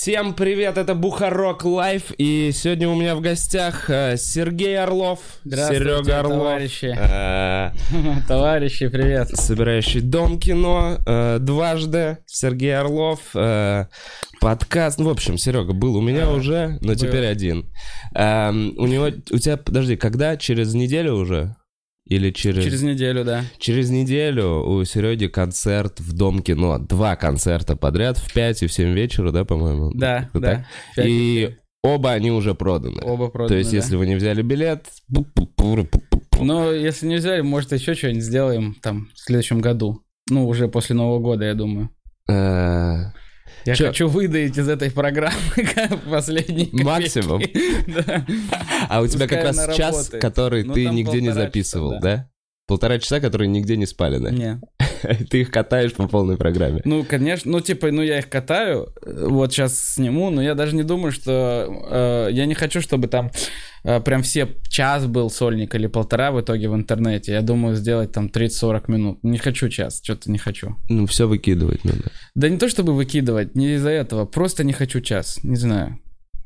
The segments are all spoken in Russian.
Всем привет, это Бухарог Live, и сегодня у меня в гостях э, Сергей Орлов, Серега Орлов, товарищи. э, Товарищи, привет. собирающий Дом кино э, дважды, Сергей Орлов, э, подкаст, ну, в общем, Серега был у меня уже, но теперь один. Эм, у него, у тебя, подожди, когда? Через неделю уже? Или через... Через неделю, да. Через неделю у Сереги концерт в Дом кино. Два концерта подряд в 5 и в 7 вечера, да, по-моему? Да, Вот да. так? И оба они уже проданы. Оба проданы, То есть, да. если вы не взяли билет... Но если не взяли, может, еще что-нибудь сделаем там в следующем году. Ну, уже после Нового года, я думаю. Я Чё? хочу выдавить из этой программы последний. Максимум. Да. А у тебя как раз час, работает. который Ну, ты нигде не записывал, часа, да? Полтора часа, которые нигде не спали, да? Не. Ты их катаешь по полной программе. Ну, конечно, ну, типа, ну, я их катаю, э, вот сейчас сниму, но я даже не думаю, что... э, я не хочу, чтобы там э, прям все час был сольник или полтора в итоге в интернете. Я думаю, сделать там 30-40 минут. Не хочу час, что-то не хочу. Ну, все выкидывать надо. Да не то, чтобы выкидывать, не из-за этого, просто не хочу час, не знаю.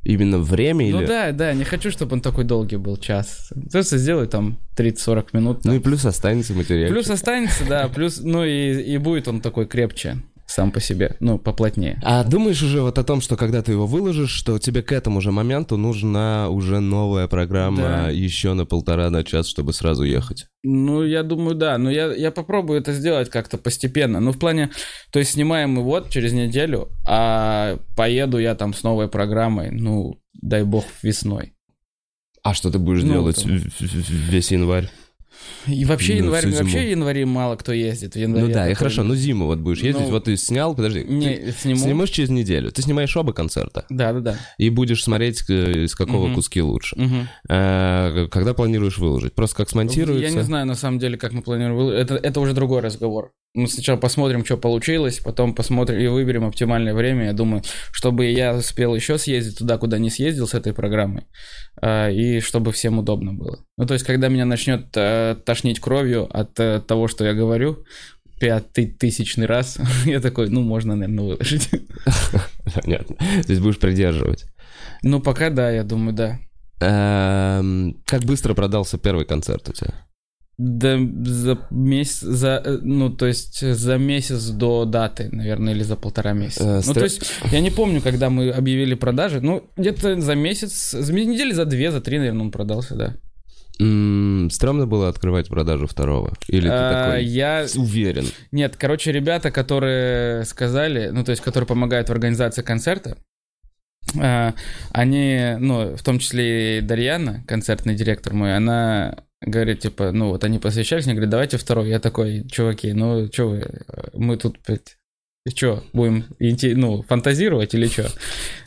Именно время Ну или... да, да, не хочу, чтобы он такой долгий был, час. Просто сделай там 30-40 минут. Ну там. и плюс останется материал. Плюс останется, да, плюс, ну и, и будет он такой крепче сам по себе, ну, поплотнее. А думаешь уже вот о том, что когда ты его выложишь, что тебе к этому же моменту нужна уже новая программа Да. еще на полтора на час, чтобы сразу ехать? Ну, я думаю, да. Но я, я попробую это сделать как-то постепенно. Ну, в плане, то есть снимаем мы вот через неделю, а поеду я там с новой программой, ну, дай бог, весной. А что ты будешь Ну, делать там. весь январь? И вообще Ну, январь, вообще в январе мало кто ездит. В январе Ну да, и хорошо, ну зиму вот будешь ездить, Ну, вот ты снял, подожди, Не, сниму. снимешь через неделю, ты снимаешь оба концерта Да, да, да. и будешь смотреть, э, из какого Мгм. куски лучше. Мгм. Э, Когда планируешь выложить? Просто как смонтируется? Я не знаю, на самом деле, как мы планируем. выл- Это, это уже другой разговор. Мы сначала посмотрим, что получилось, потом посмотрим и выберем оптимальное время. Я думаю, чтобы я успел еще съездить туда, куда не съездил с этой программой, а, и чтобы всем удобно было. Ну, то есть, когда меня начнет э, тошнить кровью от э, того, что я говорю, пятый тысячный раз, я такой, ну, можно, наверное, выложить. Понятно. То есть будешь придерживать. Ну, пока да, я думаю, да. Эм, Как быстро продался первый концерт у тебя? Да, за месяц, за, э, ну, то есть за месяц до даты, наверное, или за полтора месяца. Э, ну, то есть я не помню, когда мы объявили продажи, ну, где-то за месяц, за недели за две, за три, наверное, он продался, да. М, Стремно было открывать продажу второго? Или ты А, такой я... уверен? Нет, короче, ребята, которые сказали, ну, то есть, которые помогают в организации концерта, а, они, ну, в том числе и Дарьяна, концертный директор мой, она говорит, типа, ну, вот они посвящались, мне говорят, давайте второй. Я такой, чуваки, ну, что вы, мы тут, блядь, что, будем, ну, фантазировать или что?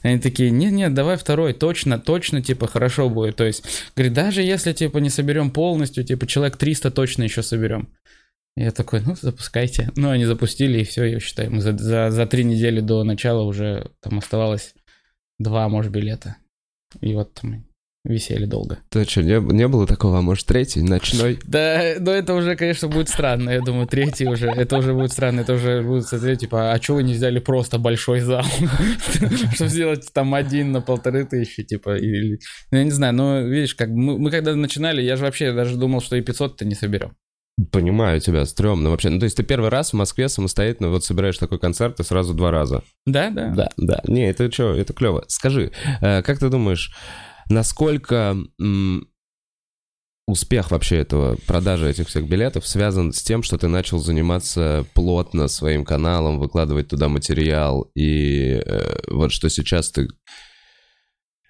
Они такие, нет-нет, давай второй, точно, точно, типа, хорошо будет. То есть, говорит, даже если, типа, не соберем полностью, типа, человек 300 точно еще соберем. Я такой, ну, запускайте. Ну, они запустили, и все, я считаю, мы за, за, за три недели до начала уже там оставалось два, может, билета. И вот там висели долго. То что, не, не было такого, а может третий, ночной? Да, но это уже, конечно, будет странно. Я думаю, третий уже, это уже будет странно. Это уже будет смотреть, типа, а что вы не взяли просто большой зал? Чтобы сделать там один на полторы тысячи, типа, или... Ну, Я не знаю, но видишь, как мы, мы когда начинали, я же вообще даже думал, что и 500-то не соберем. Понимаю тебя, стрёмно вообще. Ну, то есть ты первый раз в Москве самостоятельно вот собираешь такой концерт и сразу два раза. Да, да. Да, да. Не, это что, это клево. Скажи, э, как ты думаешь, насколько успех вообще этого, продажи этих всех билетов связан с тем, что ты начал заниматься плотно своим каналом, выкладывать туда материал, и э, вот что сейчас ты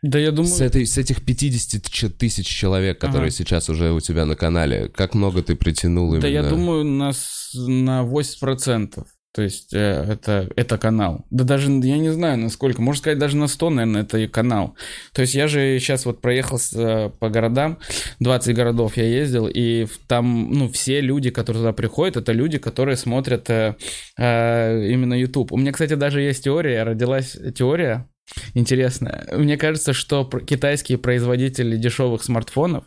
Да я думаю... с, этой, с этих 50 ч- тысяч человек, которые Ага. сейчас уже у тебя на канале, как много ты притянул именно? Да я думаю, на, на 80%. То есть э, это, это канал. Да даже, я не знаю, насколько. Можно сказать, даже на 100, наверное, это и канал. То есть я же сейчас вот проехал э, по городам, 20 городов я ездил, и там, ну, все люди, которые туда приходят, это люди, которые смотрят э, э, именно YouTube. У меня, кстати, даже есть теория, родилась теория интересная. Мне кажется, что китайские производители дешевых смартфонов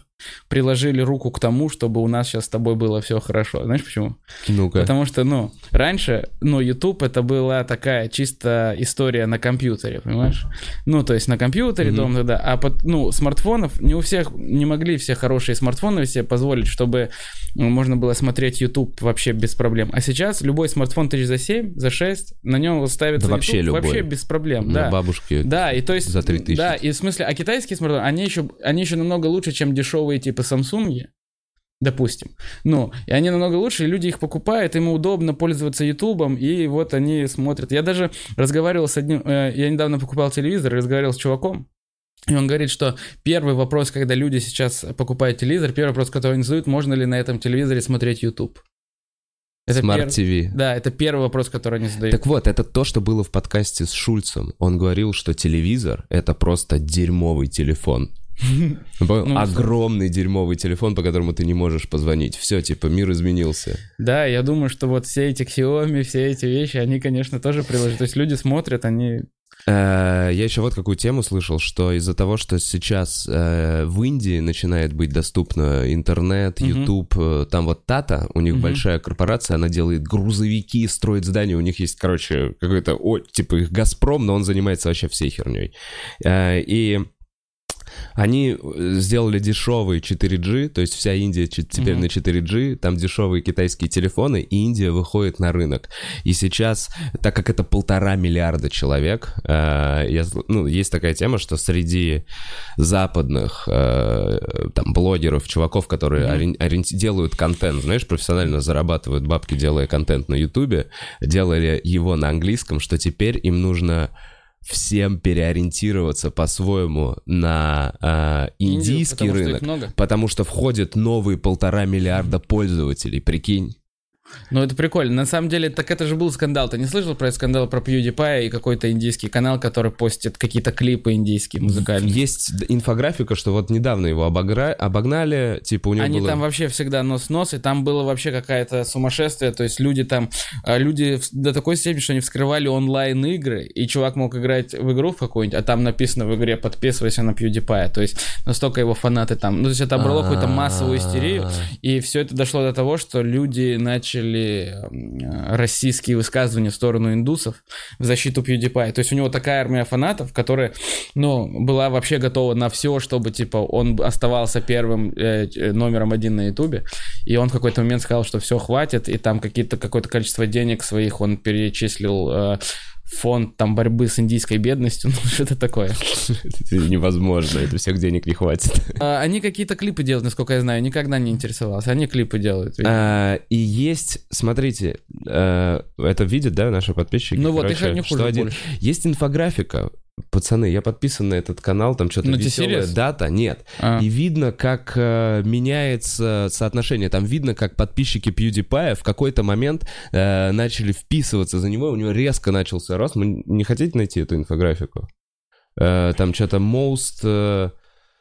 приложили руку к тому, чтобы у нас сейчас с тобой было все хорошо. Знаешь почему? Ну-ка. Потому что, ну, раньше, ну, YouTube это была такая чисто история на компьютере, понимаешь? Ну, то есть на компьютере, Мгм. дома тогда, а под, ну, смартфонов, не у всех, не могли все хорошие смартфоны себе позволить, чтобы ну, можно было смотреть YouTube вообще без проблем. А сейчас любой смартфон тысяч за 7, за 6, на нем ставится Да вообще YouTube любой. вообще без проблем, На да. бабушке. Да, и то есть... За 3000. Да, и в смысле, а китайские смартфоны, они еще, они еще намного лучше, чем дешевые типа Samsung, допустим. Ну, и они намного лучше, и люди их покупают, им удобно пользоваться Ютубом, и вот они смотрят. Я даже разговаривал с одним... э, я недавно покупал телевизор, и разговаривал с чуваком, и он говорит, что первый вопрос, когда люди сейчас покупают телевизор, первый вопрос, который они задают, можно ли на этом телевизоре смотреть YouTube. Это Smart пер- TV. Да, это первый вопрос, который они задают. Так вот, это то, что было в подкасте с Шульцем. Он говорил, что телевизор — это просто дерьмовый телефон. Понял? Ну, Огромный дерьмовый телефон, по которому ты не можешь позвонить. Все, типа, мир изменился. Да, я думаю, что вот все эти Xiaomi, все эти вещи, они, конечно, тоже приложат. То есть люди смотрят, они... Э, Я еще вот какую тему слышал, что из-за того, что сейчас э, в Индии начинает быть доступно интернет. YouTube, э, там вот Тата, у них Мгм. большая корпорация, она делает грузовики, строит здания, у них есть, короче, какой-то, типа их Газпром, но он занимается вообще всей херней. И они э, сделали дешевый 4G, то есть вся Индия теперь Мгм. на 4G, там дешевые китайские телефоны, и Индия выходит на рынок. И сейчас, так как это полтора миллиарда человек, э, я ну, есть такая тема, что среди западных э, там блогеров, чуваков, которые Мгм. орен- ориенти- делают контент, знаешь, профессионально зарабатывают бабки, делая контент на Ютубе, делали его на английском, что теперь им нужно всем переориентироваться по-своему на э, Индию, индийский потому что их рынок, много. потому что входят новые полтора миллиарда пользователей, прикинь. Ну, это прикольно. На самом деле, так это же был скандал. Ты не слышал про скандал про PewDiePie и какой-то индийский канал, который постит какие-то клипы индийские музыкальные? Есть инфографика, что вот недавно его обогра- обогнали, типа у него Они было... там вообще всегда нос-нос, и там было вообще какая-то сумасшествие, то есть люди там, а, люди до такой степени, что они вскрывали онлайн-игры, и чувак мог играть в игру в какую-нибудь, а там написано в игре «Подписывайся на PewDiePie», то есть настолько его фанаты там, ну то есть это обрало какую-то массовую истерию, А, и все это дошло до того, что люди начали м, российские высказывания в сторону индусов в защиту PewDiePie. То есть у него такая армия фанатов, которая, ну, была вообще готова на все, чтобы, типа, он оставался первым э, э, номером один на Ютубе. И он в какой-то момент сказал, что все, хватит, и там какие-то, какое-то количество денег своих он перечислил э, фонд там борьбы с индийской бедностью, ну, что-то такое. Это невозможно, это всех денег не хватит. А, Они какие-то клипы делают, насколько я знаю, никогда не интересовался. Они клипы делают. А, И есть, смотрите, э, это видят, да, наши подписчики? Ну вот, Короче, их не хуже один- больше. Есть инфографика, пацаны, я подписан на этот канал, там что-то Ну, веселая дата, нет. А. И видно, как э, меняется соотношение. Там видно, как подписчики PewDiePie в какой-то момент э, начали вписываться за него, у него резко начался рост. Мы не хотите найти эту инфографику? Э, там что-то most... э,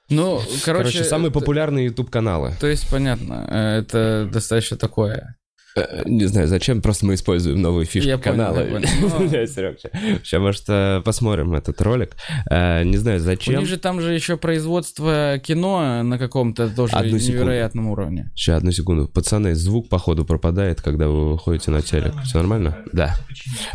Ну, короче, короче, самые это- популярные YouTube-каналы. То есть, понятно, э, это достаточно такое. Э, Не знаю, зачем, просто мы используем новые фишки Я понял, канала. ща, может, э, посмотрим этот ролик. Э, Не знаю, У зачем. них же там же еще производство кино на каком-то тоже Одну секунду. невероятном уровне. Сейчас, одну секунду. Пацаны, звук, походу, пропадает, когда вы выходите на телек. Все нормально? Да.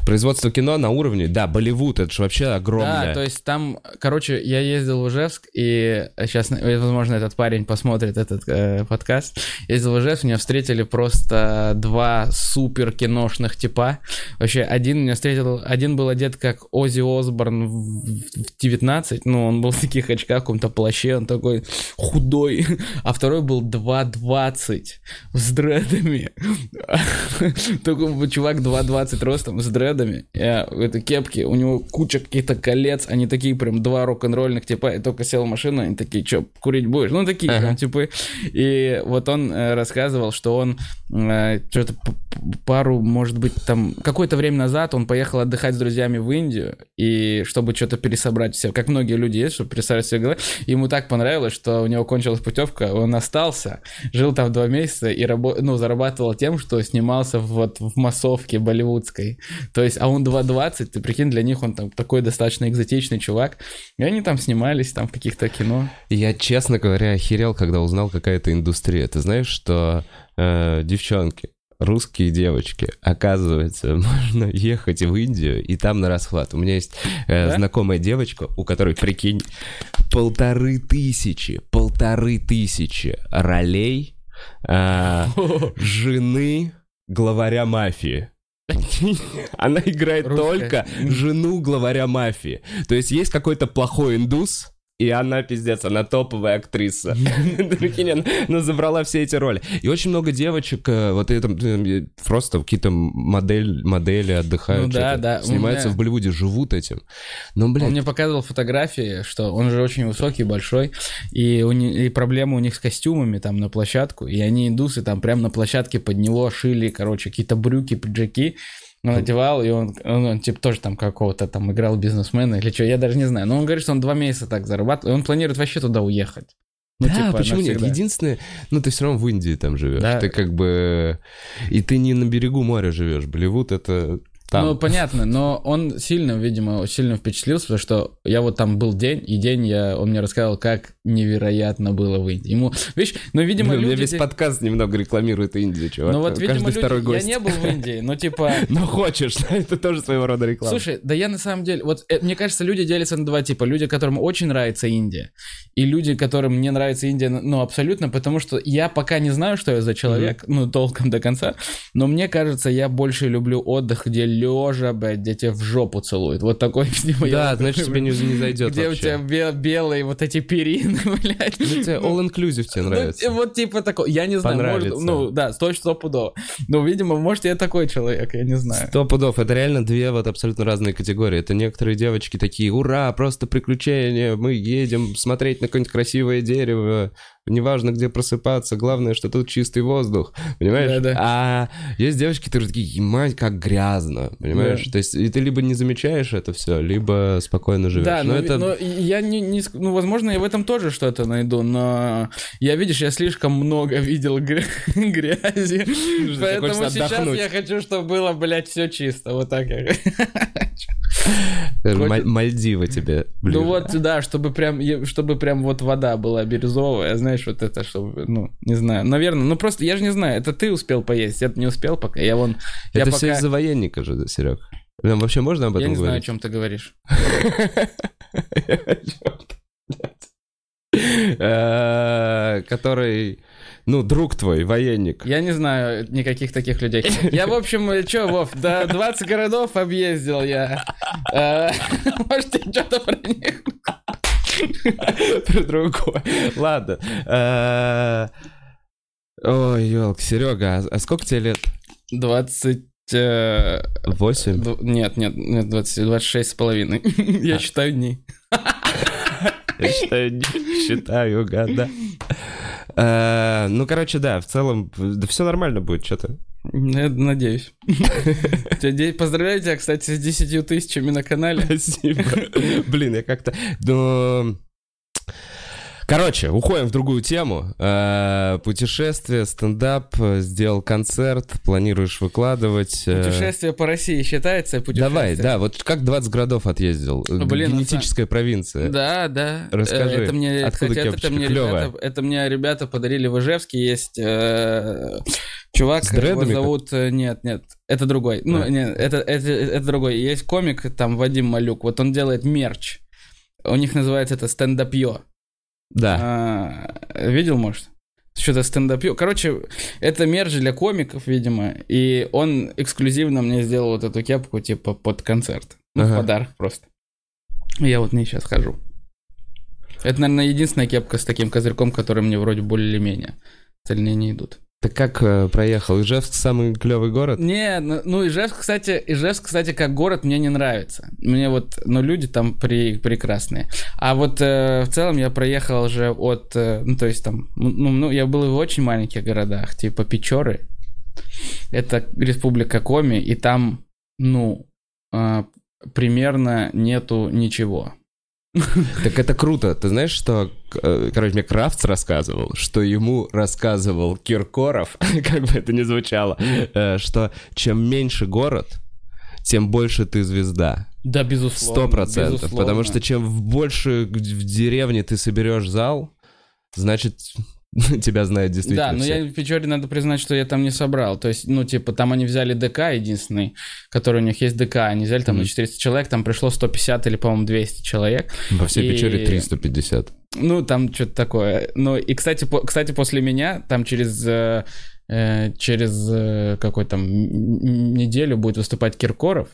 Производство кино на уровне, да, Болливуд, это же вообще огромное. Да, то есть там, короче, я ездил в Ижевск, и сейчас, возможно, этот парень посмотрит этот э, подкаст. Ездил в Ижевск, меня встретили просто два супер киношных типа. Вообще, один меня встретил, один был одет как Оззи Осборн в в 19, ну, он был в таких очках, в каком-то плаще, он такой худой, а второй был 2,20 с дредами. Такой чувак 2,20 ростом с дредами, э, в этой кепке, у него куча каких-то колец, они такие прям два рок-н-ролльных типа, я только сел в машину, они такие, что, курить будешь? Ну, такие Ага. прям типы. И вот он э, рассказывал, что он э, что-то пару, может быть, там какое-то время назад он поехал отдыхать с друзьями в Индию, и чтобы что-то пересобрать все, как многие люди есть, чтобы пересобрать все головы, ему так понравилось, что у него кончилась путевка, он остался, жил там два месяца и рабо- ну, зарабатывал тем, что снимался вот в массовке болливудской. То есть, а он 2.20, ты прикинь, для них он там такой достаточно экзотичный чувак, и они там снимались там в каких-то кино. Я, честно говоря, охерел, когда узнал, какая это индустрия. Ты знаешь, что э, девчонки, русские девочки, оказывается, можно ехать в Индию и там на расхват. У меня есть э, да? знакомая девочка, у которой, прикинь, полторы тысячи, полторы тысячи ролей э, жены главаря мафии. Она играет Русская. только жену главаря мафии. То есть есть какой-то плохой индус, и она, пиздец, она топовая актриса. Прикинь, она забрала все эти роли. И очень много девочек, э, вот это э, просто какие-то модель, модели отдыхают, ну, да, да. снимаются меня... в Болливуде, живут этим. Но, блядь... Он мне показывал фотографии, что он же очень высокий, большой, и, у не... и проблема у них с костюмами там на площадку, и они индусы там прям на площадке под него шили, короче, какие-то брюки, пиджаки, он надевал, и он, он, он типа тоже там какого-то там играл бизнесмена или что, я даже не знаю. Но он говорит, что он два месяца так зарабатывает, и он планирует вообще туда уехать. Ну, да, типа, почему навсегда. нет? Единственное, ну ты все равно в Индии там живешь. Да. Ты как бы... И ты не на берегу моря живешь. Болливуд это там. Ну, понятно, но он сильно, видимо, сильно впечатлился, потому что я вот там был день, и день я, он мне рассказал, как невероятно было в Индии. Ему, видишь, ну, видимо, Блин, люди... весь подкаст немного рекламирует Индию, чувак. Ну, вот, видимо, люди... второй гость. Я не был в Индии, но типа... Но хочешь, это тоже своего рода реклама. Слушай, да я на самом деле, вот, э, мне кажется, люди делятся на два типа. Люди, которым очень нравится Индия, и люди, которым не нравится Индия, ну, абсолютно, потому что я пока не знаю, что я за человек, ну, толком до конца, но мне кажется, я больше люблю отдых, где лежа, блядь, где тебя в жопу целуют. Вот такой, видимо, Да, значит, тебе не, не зайдет Где вообще. у тебя белые вот эти перины, блядь. Ну, тебе all-inclusive тебе ну, нравится. Ну, вот типа такой, я не знаю, может, ну, да, сто стопудово. Ну, видимо, может, я такой человек, я не знаю. Сто пудов, это реально две вот абсолютно разные категории. Это некоторые девочки такие, ура, просто приключения, мы едем смотреть на какое-нибудь красивое дерево, неважно, где просыпаться, главное, что тут чистый воздух, понимаешь? Да, да. А есть девочки, которые такие, мать, как грязно, понимаешь? Да. То есть и ты либо не замечаешь это все, либо спокойно живешь. Да, но, но, это... но я не, не... Ну, возможно, я в этом тоже что-то найду, но я, видишь, я слишком много видел гря... грязи, поэтому сейчас я хочу, чтобы было, блядь, все чисто, вот так я Мальдивы тебе. Ближе. Ну вот, да, чтобы прям, чтобы прям вот вода была бирюзовая, знаешь, вот это, чтобы, ну, не знаю. Наверное, ну просто, я же не знаю, это ты успел поесть, я не успел пока, я вон... Это я все пока... из-за военника же, Серег. Нам вообще можно об этом говорить? Я не знаю, о чем ты говоришь. Который ну, друг твой, военник. Я не знаю никаких таких людей. Я, в общем, что, Вов, до 20 городов объездил я. Э, может, что-то про них? Про другое. Ладно. Э, ой, елк, Серега, а, а сколько тебе лет? 20... Восемь? Нет, нет, нет, 20, 26 с половиной. Я считаю дни. Я считаю дни, считаю года. Э, ну, короче, да, в целом, да все нормально будет, что-то. Надеюсь. Поздравляю тебя, кстати, с 10 тысячами на канале. Спасибо. Блин, я как-то... Ну, Короче, уходим в другую тему. Э, путешествие, стендап, сделал концерт, планируешь выкладывать. Э. Путешествие по России считается путешествием? Давай, да, вот как 20 городов отъездил. Ну, блин, Генетическая провинция. Да, да. Расскажи, это мне, откуда кстати, это мне, ребята, это мне ребята подарили в Ижевске. Есть э, чувак, его зовут... Нет, нет, это другой. Ну, а. нет, это, это, это другой. Есть комик, там, Вадим Малюк. Вот он делает мерч. У них называется это стендапье. Да. А, видел, может? Что-то стендапью. Короче, это мерч для комиков, видимо. И он эксклюзивно мне сделал вот эту кепку, типа, под концерт. Ну, ага. в подарок просто. Я вот не сейчас хожу. Это, наверное, единственная кепка с таким козырьком, который мне вроде более-менее. Остальные не идут. Ты как э, проехал? Ижевск самый клевый город? Не, ну, ну Ижевск, кстати, Ижевск, кстати, как город мне не нравится. Мне вот, ну люди там при, прекрасные. А вот э, в целом я проехал уже от, э, ну то есть там, ну, ну я был в очень маленьких городах, типа Печоры, Это республика Коми, и там, ну, э, примерно нету ничего. Так это круто. Ты знаешь, что, э, короче, мне Крафтс рассказывал, что ему рассказывал Киркоров, как бы это ни звучало, э, что чем меньше город, тем больше ты звезда. Да, безусловно. Сто процентов. Потому что чем больше в деревне ты соберешь зал, значит, тебя знают действительно Да, но все. я в Печоре надо признать, что я там не собрал. То есть, ну, типа, там они взяли ДК единственный, который у них есть ДК. Они взяли там на Мгм. 400 человек, там пришло 150 или, по-моему, 200 человек. Во всей И- Печоре 350. Ну, там что-то такое. Ну, и, кстати, по- кстати, после меня, там через... э, э, через э, какой там неделю будет выступать Киркоров.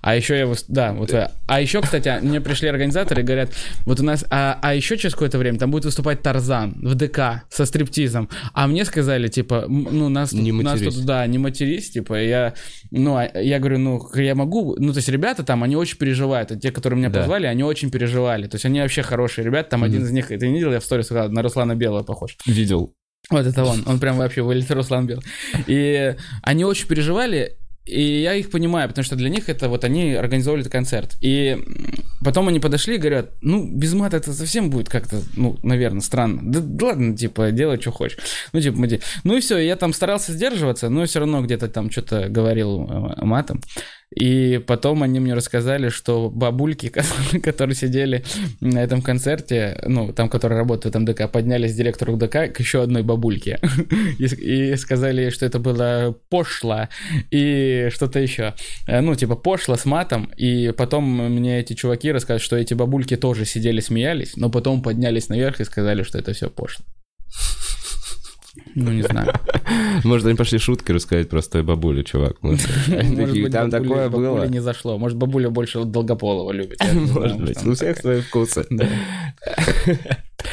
А еще я... Да, вот... э, А еще, кстати, мне пришли организаторы и говорят, вот у нас... А, а еще через какое-то время там будет выступать Тарзан в ДК со стриптизом. А мне сказали, типа, ну, нас, тут- Не нас матерись. тут, да, не матерись, типа, я... Ну, а я говорю, ну, я могу... Ну, то есть ребята там, они очень переживают. А те, которые меня Да. позвали, они очень переживали. То есть они вообще хорошие ребята. Там один из них, ты не видел, я в сторис сказал, на Руслана Белого похож. Видел. Вот это он, он прям вообще вылет Руслан Белый. И они очень переживали, и я их понимаю, потому что для них это вот они организовали этот концерт. И потом они подошли и говорят, ну, без мата это совсем будет как-то, ну, наверное, странно. Да, да ладно, типа, делай, что хочешь. Ну, типа, мы Ну и все, я там старался сдерживаться, но все равно где-то там что-то говорил э, матом. И потом они мне рассказали, что бабульки, которые- сидели на этом концерте, ну, там, которые работают в этом ДК, поднялись директору ДК к еще одной бабульке. И, и сказали, что это было пошло и что-то еще. Э, Ну, типа, пошло с матом. И потом мне эти чуваки рассказывают, что эти бабульки тоже сидели, смеялись, но потом поднялись наверх и сказали, что это все пошло. Ну, не знаю. Может, они пошли шутки рассказать про той бабуле, чувак. Там такое было. не зашло. Может, бабуля больше Долгополова любит. Может быть, у всех свои вкусы.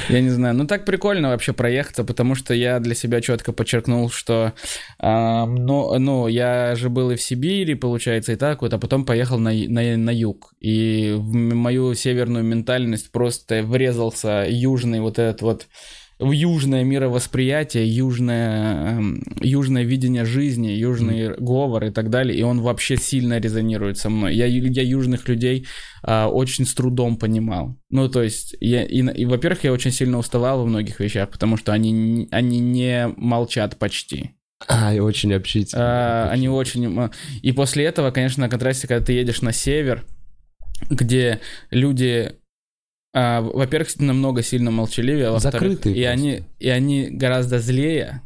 Я не знаю. Ну, так прикольно вообще проехаться, потому что я для себя четко подчеркнул, что, а, ну, ну, я же был и в Сибири, получается, и так вот, а потом поехал на, на, на юг. И в мою северную ментальность просто врезался южный вот этот вот южное мировосприятие, южное, эм, южное видение жизни, южный говор и так далее, и он вообще сильно резонирует со мной. Я, я южных людей а, очень с трудом понимал. Ну, то есть, я, и, и, во-первых, я очень сильно уставал во многих вещах, потому что они, они не молчат почти. А, и очень общительно. А, они очень... м, И после этого, конечно, на контрасте, когда ты едешь на север, где люди, а, во-первых, намного сильно молчаливее, а Закрытые и просто. они, и они гораздо злее.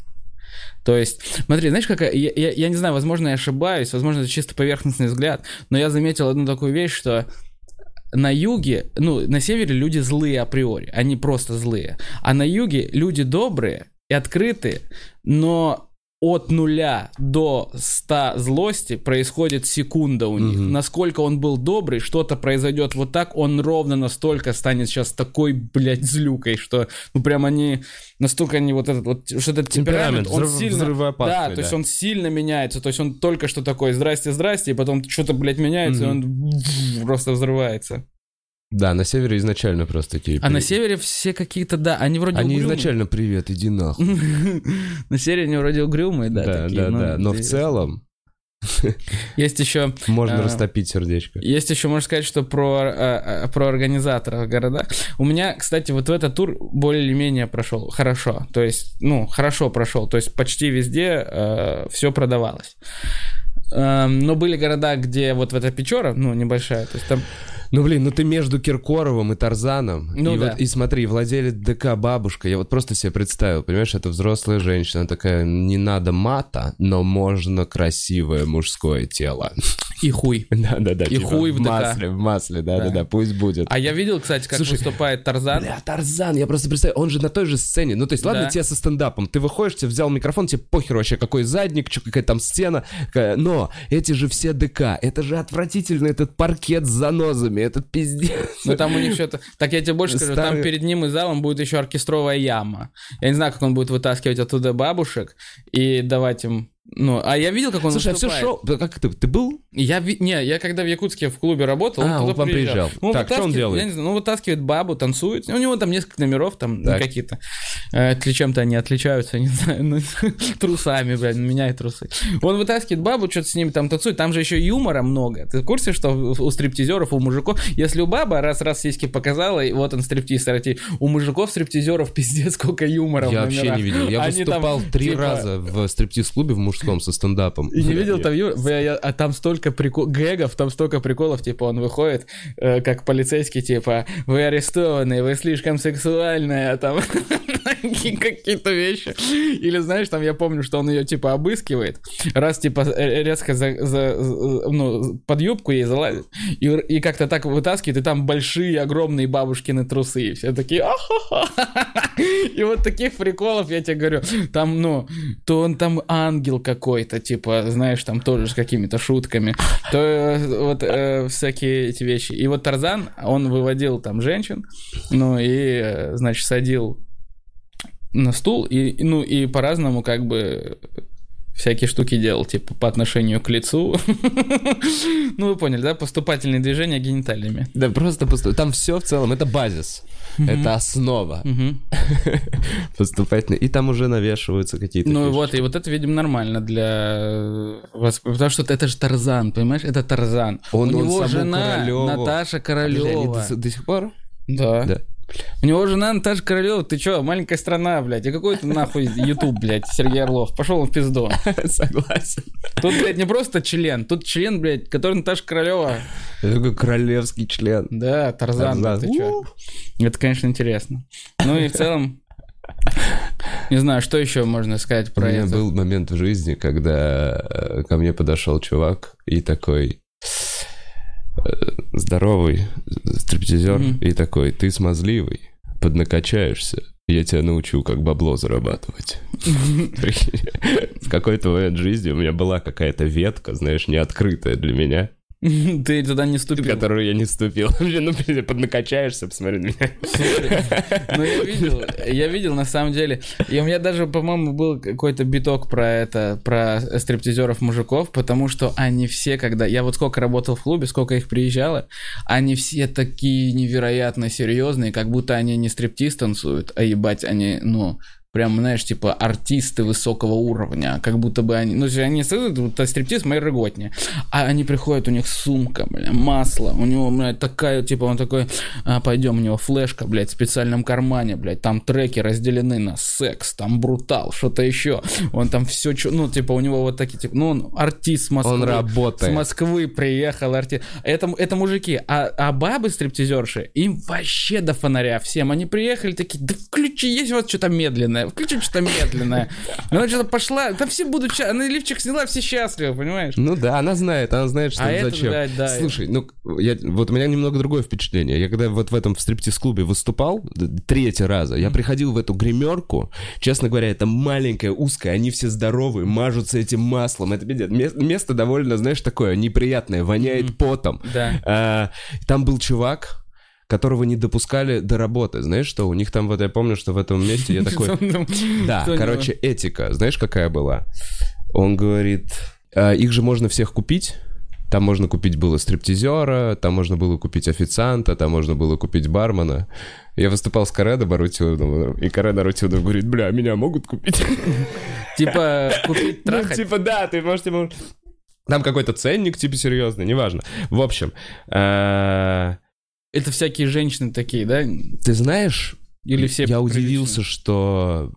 То есть, смотри, знаешь, какая... Я, я, я не знаю, возможно, я ошибаюсь, возможно, это чисто поверхностный взгляд, но я заметил одну такую вещь, что на юге, ну, на севере люди злые априори, они просто злые. А на юге люди добрые и открытые, но от нуля до 100 злости происходит секунда у них. Мгм. Насколько он был добрый, что-то произойдет вот так, он ровно настолько станет сейчас такой, блядь, злюкой, что, ну, прям они, настолько они вот этот вот, что этот темперамент, Темперамент, он взрыв- сильно... взрывоопасный, Да, то да. есть он сильно меняется, то есть он только что такой, здрасте, здрасте, и потом что-то, блядь, меняется, и он просто взрывается. Да, на севере изначально просто такие... А на при- севере все какие-то, да, они вроде Они угрюмые. изначально привет, иди нахуй. На севере они вроде угрюмые, да, Да, да, да. Но в целом Есть еще, можно А, растопить сердечко. есть еще, можно сказать, что про, а, а, про организаторов города. У меня, кстати, вот в этот тур более-менее прошел хорошо. То есть, ну, хорошо прошел. То есть почти везде все продавалось. Эм, Но были города, где вот в эта Печора, ну, небольшая, то есть там... Ну, блин, ну ты между Киркоровым и Тарзаном. Ну и, да. вот, и смотри, владелец ДК бабушка, я вот просто себе представил, понимаешь, это взрослая женщина, такая, не надо мата, но можно красивое мужское тело. И хуй. Да-да-да. И хуй в ДК. масле, в масле, да-да-да, Да. пусть будет. А я видел, кстати, как Слушай, выступает Тарзан. Бля, Тарзан, я просто представляю, он же на той же сцене. Ну, то есть, ладно, Да. тебе со стендапом. Ты выходишь, тебе взял микрофон, тебе похер вообще, какой задник, чё, какая там какая- Но эти же все ДК, это же отвратительно, этот паркет с занозами, этот пиздец. Ну там у них что-то... Так я тебе больше скажу, там Старый- перед ним и залом будет еще оркестровая яма. Я не знаю, как он будет вытаскивать оттуда бабушек и давать им Ну, а я видел, как он Слушай, а все выступает. шоу... Как ты, ты был? Я, ви- не, я когда в Якутске в клубе работал, А, он он к вам приезжал. Ну, Так, что он делает? Я не знаю, ну, вытаскивает бабу, танцует. У него там несколько номеров, там ну, Так. какие-то. Э, чем-то они отличаются, не знаю, ну, трусами, блядь, меняет трусы. Он вытаскивает бабу, что-то с ними там танцует. Там же еще юмора много. Ты в курсе, что у стриптизеров, у мужиков, если у бабы раз-раз сиськи показала, и вот он стриптиз, у мужиков стриптизеров пиздец сколько юмора Я вообще не видел. Я Они там, выступал три типа, раза в стриптиз-клубе в мужском со стендапом. И не видел там, ю- бля, я- а там столько прикол, гэгов, там столько приколов, типа он выходит, э, как полицейский, типа, вы арестованы, вы слишком сексуальная, а там какие-то вещи. Или знаешь, там я помню, что он ее типа обыскивает, раз типа э, резко за, за- ну, под юбку ей залазит, и, и как-то так вытаскивает, и там большие, огромные бабушкины трусы, и все такие, и вот таких приколов, я тебе говорю, там, ну, то он там ангел какой-то, типа, знаешь, там тоже с какими-то шутками, то э, вот э, всякие эти вещи. И вот Тарзан, он выводил там женщин, ну, и, э, значит, садил на стул, и, ну, и по-разному как бы всякие штуки делал, типа, по отношению к лицу. Ну, вы поняли, да? Поступательные движения гениталиями. Да просто поступ- Там все в целом, это базис. Это основа Мгм. поступательной. И там уже навешиваются какие-то Ну вот, и вот это, видимо, нормально для э, вас, потому что это же Тарзан, понимаешь? Это Тарзан. У него жена. Наташа Королева. до сих пор? Да. У него жена Наташа Королева. Ты чё, маленькая страна, блядь. И какой ты нахуй Ютуб, блядь, Сергей Орлов. Пошел он в пизду. Согласен. Тут, блядь, не просто член. Тут член, блядь, который Наташа Королева. Это такой королевский член. Да, Тарзан, Тарзан. ты чё? Это, конечно, интересно. Ну и в целом, не знаю, что еще можно сказать У про меня это. был момент в жизни, когда э, ко мне подошел чувак и такой здоровый стриптизер Мгм. и такой, ты смазливый, поднакачаешься, я тебя научу, как бабло зарабатывать. В какой-то момент жизни у меня была какая-то ветка, знаешь, не открытая для меня, Ты туда не в ступил. которую я не ступил. Ну, поднакачаешься, посмотри на меня. Ну, я видел, я видел, на самом деле. И у меня даже, по-моему, был какой-то биток про это, про стриптизеров мужиков, потому что они все, когда... Я вот сколько работал в клубе, сколько их приезжало, они все такие невероятно серьезные, как будто они не стриптиз танцуют, а ебать, они, ну, прям, знаешь, типа артисты высокого уровня, как будто бы они, ну, они создают вот, стриптиз моей рыготни, а они приходят, у них сумка, бля, масло, у него, блядь, такая, типа, он такой, а, пойдем, у него флешка, блядь, в специальном кармане, блядь, там треки разделены на секс, там брутал, что-то еще, он там все, ну, типа, у него вот такие, типа, ну, он артист с Москвы. Он С работает. Москвы приехал артист. Это, это мужики. А, а бабы стриптизерши, им вообще до фонаря всем. Они приехали такие, да включи, есть вот что-то медленное, включи что-то медленное. Она что-то пошла, там все будут, ща- она лифчик сняла, все счастливы, понимаешь? Ну да, она знает, она знает, что А это зачем. блядь, да. Слушай, ну я, вот у меня немного другое впечатление. Я когда вот в этом в стриптиз-клубе выступал д- третий раза, я приходил в эту гримерку, честно говоря, это маленькая, узкая, они все здоровые, мажутся этим маслом. Это пиздец. Ме- Место довольно, знаешь, такое неприятное, воняет потом. Да. А, Там был чувак, которого не допускали до работы. Знаешь что? У них там, вот я помню, что в этом месте я такой... Да, короче, этика, знаешь, какая была? Он говорит, «А, их же можно всех купить. Там можно купить было стриптизера, там можно было купить официанта, там можно было купить бармена. Я выступал с Каредо Барутюновым, и Каредо Барутюнов говорит, бля, меня могут купить? Типа, купить Ну, трахать. типа, да, ты можешь. Там какой-то ценник, типа, серьезный, неважно. В общем, а, Это всякие женщины такие, да? ты знаешь, Или все Я удивился, что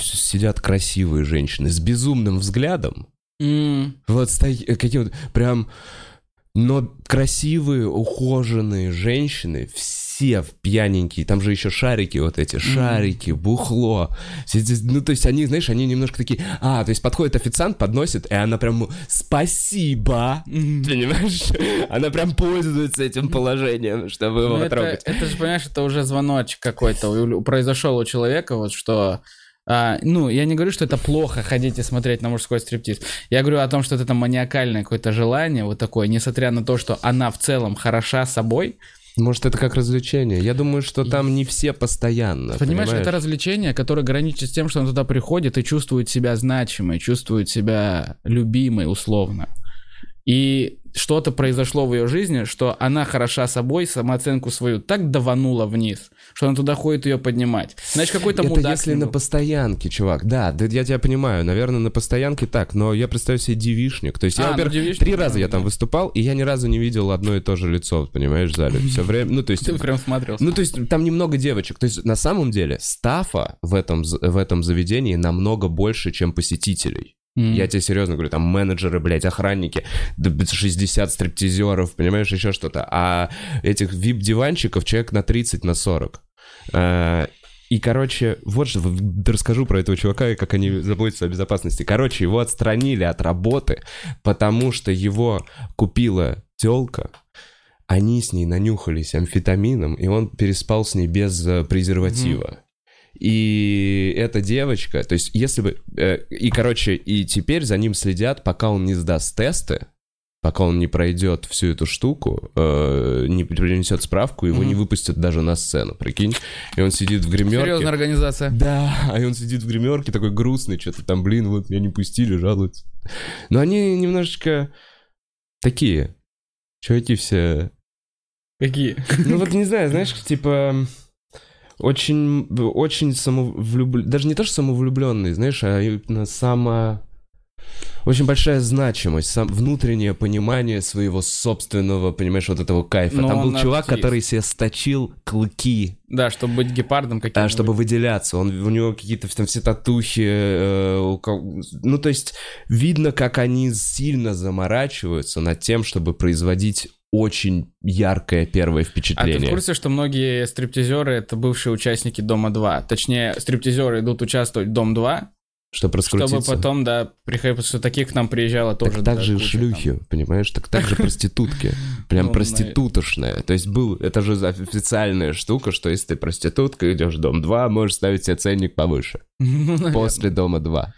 сидят красивые женщины с безумным взглядом. М, Вот какие вот прям... Но красивые, ухоженные женщины, все в пьяненькие, там же еще шарики вот эти, шарики, бухло. Все Ну, то есть они, знаешь, они немножко такие... А, то есть подходит официант, подносит, и она прям ну, «Спасибо!» Понимаешь? Она прям пользуется этим положением, чтобы Ну, его это, трогать. это же, понимаешь, это уже звоночек какой-то произошел у человека, вот что... а, ну, я не говорю, что это плохо ходить и смотреть на мужской стриптиз. Я говорю о том, что это маниакальное какое-то желание, вот такое, несмотря на то, что она в целом хороша собой, Может, это как развлечение? Я думаю, что там не все постоянно. Понимаешь, Понимаешь, это развлечение, которое граничит с тем, что он туда приходит и чувствует себя значимой, чувствует себя любимой условно. И что-то произошло в ее жизни, что она хороша собой, самооценку свою так даванула вниз, что она туда ходит ее поднимать. Значит, какой-то Это мудак если не на постоянке, чувак. Да, да, я тебя понимаю. Наверное, на постоянке так, но я представляю себе девишник. То есть я, А, ну, во-первых, девичник, три да, раза я да. там выступал, и я ни разу не видел одно и то же лицо, понимаешь, в зале. Все время, ну, то есть... Ты прям смотрелся. Ну, то есть там немного девочек. То есть на самом деле стафа в этом, в этом заведении намного больше, чем посетителей. М. Я тебе серьезно говорю, там менеджеры, блядь, охранники, да, блядь, 60 стриптизеров, понимаешь, еще что-то. А этих вип-диванчиков человек на 30, на 40. А, И, короче, вот что, расскажу про этого чувака и как они заботятся о безопасности. Короче, его отстранили от работы, потому что его купила телка, они с ней нанюхались амфетамином, и он переспал с ней без э, презерватива. И эта девочка, то есть если бы... э, и, короче, и теперь за ним следят, пока он не сдаст тесты, пока он не пройдет всю эту штуку, э, не принесет справку, его Мгм. не выпустят даже на сцену, прикинь. И он сидит в гримерке. Серьезная организация. Да, и он сидит в гримерке такой грустный, что-то там, блин, вот меня не пустили, жалуются. Но они немножечко такие. Чуваки все... Какие? Ну вот не знаю, знаешь, типа... Очень, очень самовлюбленные, даже не то, что самовлюбленные, знаешь, а именно само... Очень большая значимость, сам, внутреннее понимание своего собственного, понимаешь, вот этого кайфа. Но Там был он чувак, артист. который себе сточил клыки Да, чтобы быть гепардом каким-то. а, чтобы выделяться. Он, у него какие-то там все татухи. э, кого- ну, то есть, видно, как они сильно заморачиваются над тем, чтобы производить очень яркое первое А ты в впечатление. курсе, что многие стриптизеры это бывшие участники Дома 2? Точнее, стриптизеры идут участвовать в Дом 2, чтобы чтобы раскрутиться. потом, да, приходить, что таких к нам приезжало тоже. так, так же куча шлюхи, понимаешь? Так, так же проститутки. Прям Ну, проститутошная. То есть был, это же официальная штука, что если ты проститутка, идешь в дом 2, можешь ставить себе ценник повыше. там. Ну. После дома 2.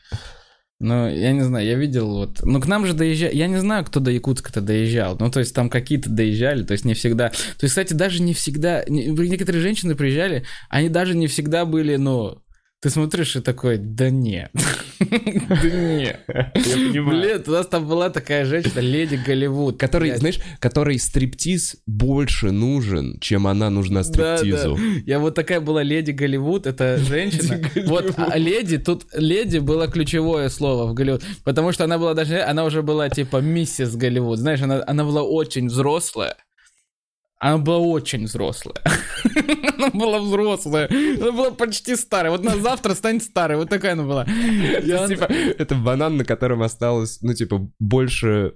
Ну, я не знаю, я видел вот... Ну, к нам же доезжали... Я не знаю, кто до Якутска-то доезжал. Ну, то есть там какие-то доезжали, то есть не всегда... То есть, кстати, даже не всегда... не- Некоторые женщины приезжали, они даже не всегда были, ну... Ты смотришь и такой, да нет. Да нет. Блин, у нас там была такая женщина, леди Голливуд. Который, знаешь, который стриптиз больше нужен, чем она нужна стриптизу. Я вот такая была леди Голливуд, это женщина. Вот а леди, тут леди было ключевое слово в Голливуд, потому что она была даже, она уже была типа миссис Голливуд, знаешь, она была очень взрослая. Она была очень взрослая. Она была взрослая. Она была почти старая. Вот на завтра станет старой. Вот такая она была. Она- Типа, это банан, на котором осталось, ну, типа, больше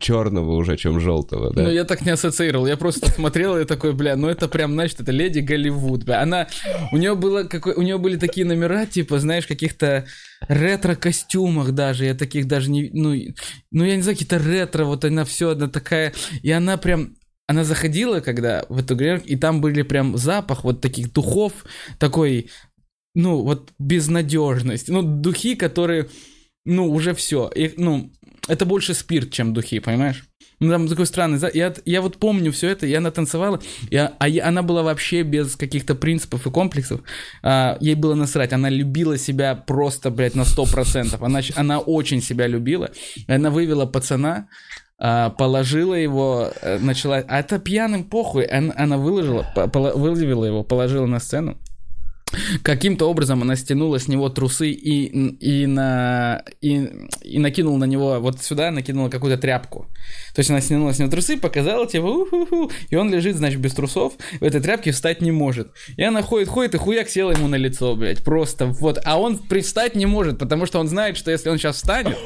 черного уже, чем желтого, да? Ну, я так не ассоциировал. Я просто смотрел и такой, бля, ну это прям, значит, это леди Голливуд. Бля. Она, у нее было, какой, у нее были такие номера, типа, знаешь, каких-то ретро-костюмах даже. Я таких даже не, ну, ну я не знаю, какие-то ретро, вот она все, она такая, и она прям, она заходила, когда в эту гримерку, и там были прям запах вот таких духов, такой, ну, вот безнадежность. Ну, духи, которые, ну, уже все. Ну, это больше спирт, чем духи, понимаешь? Ну, там такой странный... Я, я вот помню все это, и она танцевала, и, а а я- она была вообще без каких-то принципов и комплексов. А, ей было насрать, она любила себя просто, блядь, на 100%. Она, она очень себя любила. Она вывела пацана, положила его, э, начала... А это пьяным похуй. Она, она выложила, выловила его, положила на сцену. Каким-то образом она стянула с него трусы и, и, на, и, и накинула на него вот сюда, накинула какую-то тряпку. То есть она стянула с него трусы, показала, типа, уху и он лежит, значит, без трусов, в этой тряпке встать не может. И она ходит, ходит, и хуяк села ему на лицо, блядь, просто вот. А он привстать не может, потому что он знает, что если он сейчас встанет,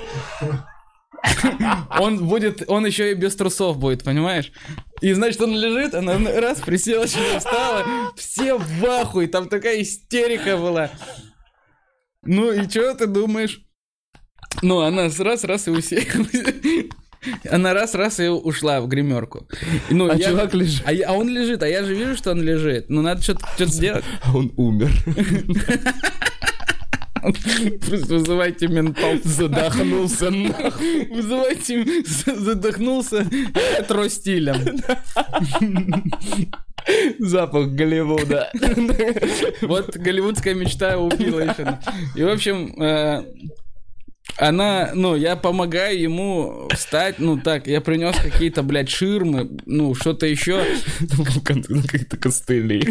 он будет, он еще и без трусов будет, понимаешь? И значит, он лежит, она раз присела, что встала, все в ахуе, там такая истерика была. Ну и что ты думаешь? Ну, она раз-раз и уселась. Она раз-раз и ушла в гримерку. Ну, А я- чувак лежит. А, я- а он лежит, а я же вижу, что он лежит. Ну, надо что-то сделать. А он умер. Просто вызывайте ментов. Задохнулся нахуй. Вызывайте, задохнулся тростилем. Запах Голливуда. Вот голливудская мечта убила еще. И, в общем, э, она, ну, я помогаю ему встать, ну, так, я принес какие-то, блядь, ширмы, ну, что-то еще. Какие-то костыли.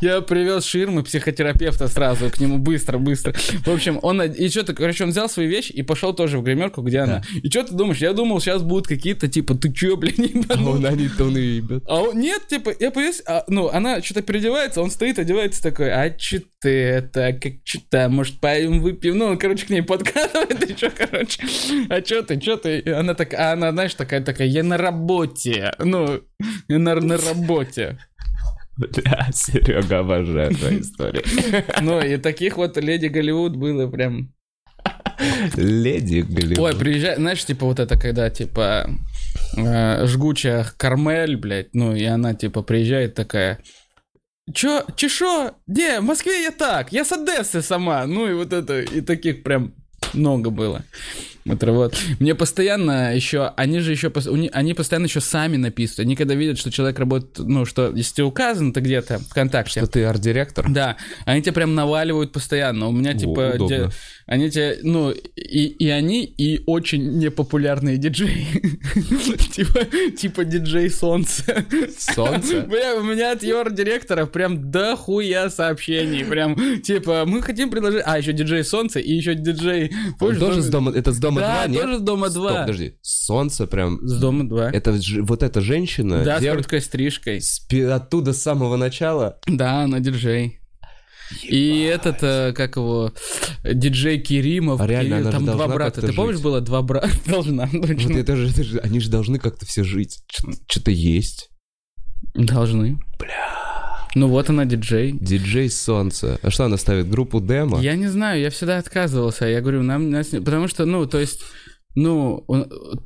Я привез ширмы психотерапевта сразу к нему быстро, быстро. В общем, он, и что-то, короче, он взял свои вещи и пошел тоже в гримерку, где она. И что ты думаешь? Я думал, сейчас будут какие-то, типа, ты чё, блин, не А он они-то он и ебет. а он, нет, типа, я повес, а, ну, она что-то переодевается, он стоит, одевается такой, а чё ты это, как что-то, может, пойдем выпьем, ну, он, короче, к ней подкатывает, и что, короче, а чё ты, чё ты, и она так, а она, знаешь, такая, такая, я на работе, ну, я на, на работе. Бля, Серега, обожаю твою историю. Ну, и таких вот леди Голливуд было прям... Леди Голливуд. Ой, приезжай, знаешь, типа вот это, когда, типа, э, жгучая Кармель, блядь, ну, и она, типа, приезжает такая, Чё, чешо? Не, в Москве я так, я с Одессы сама. Ну и вот это, и таких прям много было. Вот, вот. Мне постоянно еще, они же еще, они постоянно еще сами написывают. Они когда видят, что человек работает, ну, что, если тебе указано, то где-то ВКонтакте. Что ты арт-директор? Да, они тебя прям наваливают постоянно. У меня, О, типа, де- они тебе, ну, и, и они, и очень непопулярные диджеи. Типа, типа диджей Солнце. Солнце? Бля, у меня от юр-директора прям дохуя сообщений. Прям, типа, мы хотим предложить... А, еще диджей Солнце и еще диджей... Он тоже с дома, это с дома Да, 2, нет? тоже с дома Стоп, 2. подожди, солнце прям, С дома 2. это вот эта женщина, Да, с короткой стрижкой. оттуда с самого начала, Да, она диджей. И этот, э, как его, диджей Керимов. А реально, Кирилл, там два брата. Ты помнишь, жить. было два брата? Должна, вот точно. это же, это же- они же должны как-то все жить, что-то есть. Должны. Ну вот она диджей. Диджей Солнце. А что, она ставит группу демо? Я не знаю, я всегда отказывался. Я говорю, нам, нас потому что, ну, то есть, ну,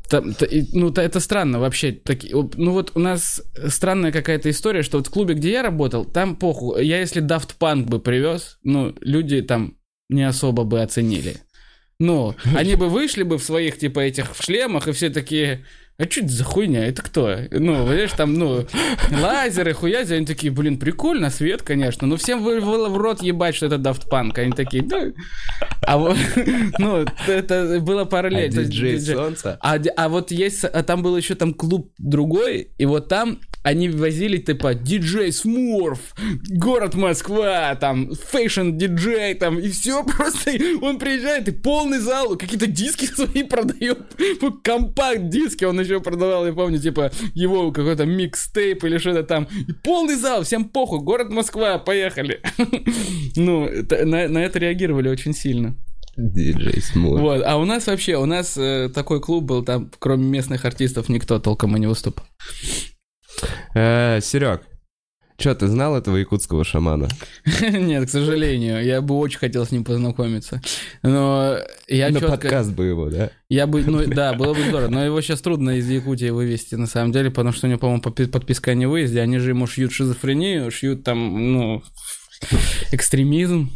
там- т- и- ну, та- это странно вообще. таки- ну, вот у нас странная какая-то история, что вот в клубе, где я работал, там похуй. Я если Daft Punk бы привез, ну, люди там не особо бы оценили. Ну, они бы вышли бы в своих, типа, этих в шлемах, и все такие, а что это за хуйня? Это кто? Ну, знаешь, там, ну, лазеры, хуязи, они такие, блин, прикольно, свет, конечно, но всем вы- было в рот ебать, что это Daft Punk. Они такие, да. А вот, ну, это было А параллельно. Есть диджей диджей- Солнце? а, а вот есть, а там был еще там клуб другой, и вот там они возили типа диджей Смурф, город Москва, там fashion диджей, там и все просто. Он приезжает и полный зал, какие-то диски свои продает, компакт диски он еще продавал, я помню, типа его какой-то микстейп или что-то там. И полный зал, всем похуй, город Москва, поехали. Ну, на, на это реагировали очень сильно. Диджей Смур. Вот, а у нас вообще, у нас э, такой клуб был, там кроме местных артистов никто толком и не выступал. Э, Серег, что, ты знал этого якутского шамана? Нет, к сожалению, я бы очень хотел с ним познакомиться. Но я На четко... подкаст бы его, да? Я бы, ну да, было бы здорово, но его сейчас трудно из Якутии вывести на самом деле, потому что у него, по-моему, подпи- подписка о невыезде, они же ему шьют шизофрению, шьют там, ну, экстремизм.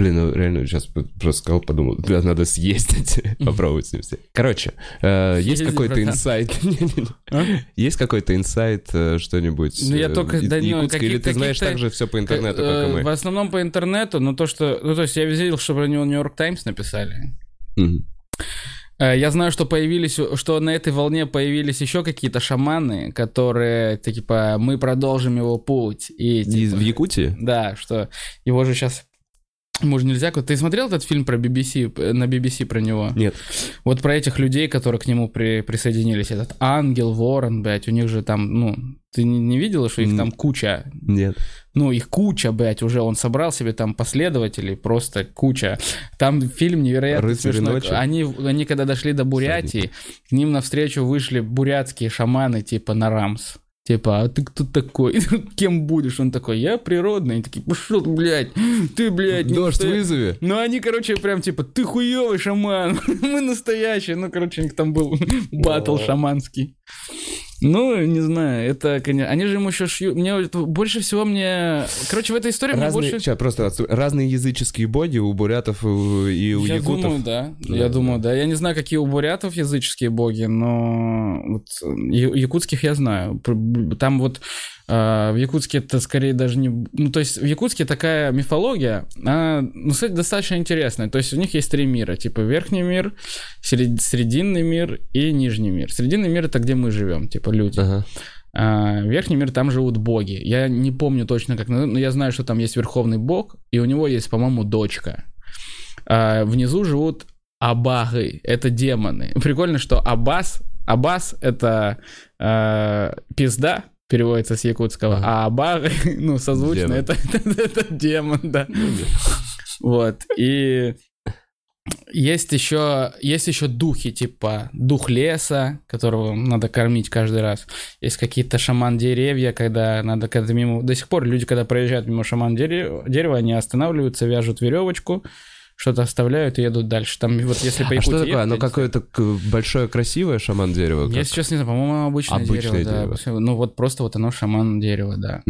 Блин, ну реально сейчас просто сказал, подумал, да, надо съездить, попробовать с ним все. Короче, э, есть Съезди, какой-то инсайт? А? Есть какой-то инсайт, э, что-нибудь Ну, я э, только- из да, ну, Якутска, или каких- ты знаешь также все по интернету, Э, как и В мы? основном по интернету, но то, что... Ну, то есть я видел, что про него Нью-Йорк Таймс написали. Э, Я знаю, что появились, что на этой волне появились еще какие-то шаманы, которые типа мы продолжим его путь и типа, В Якутии? да, что его же сейчас ему же нельзя. Ты смотрел этот фильм про BBC э, на BBC про него? Нет. Вот про этих людей, которые к нему при, присоединились, этот Ангел, Ворон, блядь, у них же там, ну, ты не, не видела, что их там куча? Нет. Ну, их куча, блядь, уже он собрал себе там последователей, просто куча. Там фильм невероятно «Рыцари смешной. ночи»? Они, они когда дошли до Бурятии, к ним навстречу вышли бурятские шаманы, типа на Рамс. Типа, а ты кто такой? Кем будешь? Он такой, я природный. Они такие, пошел, блядь, ты, блядь, Дождь настоя- вызови. ну, они, короче, прям типа, ты хуёвый шаман, мы настоящие. Ну, короче, у них там был батл шаманский. Ну, не знаю, это, конечно, они же ему еще шьют. Мне больше всего мне... Короче, в этой истории мне Разные, больше... ща, просто отсу- разные языческие боги у бурятов и у, Я якутов. думаю, да. Да, я да. думаю, да. Я не знаю, какие у бурятов языческие боги, но вот я- якутских я знаю. Там вот в Якутске это скорее даже не... Ну, то есть в Якутске такая мифология, она, ну, кстати, достаточно интересная. То есть у них есть три мира, типа верхний мир, сред- срединный мир и нижний мир. Срединный мир — это где мы живем, типа люди. Ага. А, верхний мир, там живут боги. Я не помню точно, как, но я знаю, что там есть верховный бог, и у него есть, по-моему, дочка. А, внизу живут абагы, это демоны. Прикольно, что абас, абас это а, пизда, переводится с якутского, Ага. а абагы, ну, созвучно, это, это, это демон, да. Вот, и есть еще, есть еще духи, типа дух леса, которого надо кормить каждый раз. Есть какие-то шаман-деревья, когда надо, когда мимо... До сих пор люди, когда проезжают мимо шаман-дерева, дерева, они останавливаются, вяжут веревочку, что-то оставляют и едут дальше. Там вот если по А что Якутии такое? Оно какое-то большое красивое шаман дерево? Я сейчас не знаю, по-моему, обычное, Обычное дерево, да. Ну вот просто вот оно шаман дерево, да.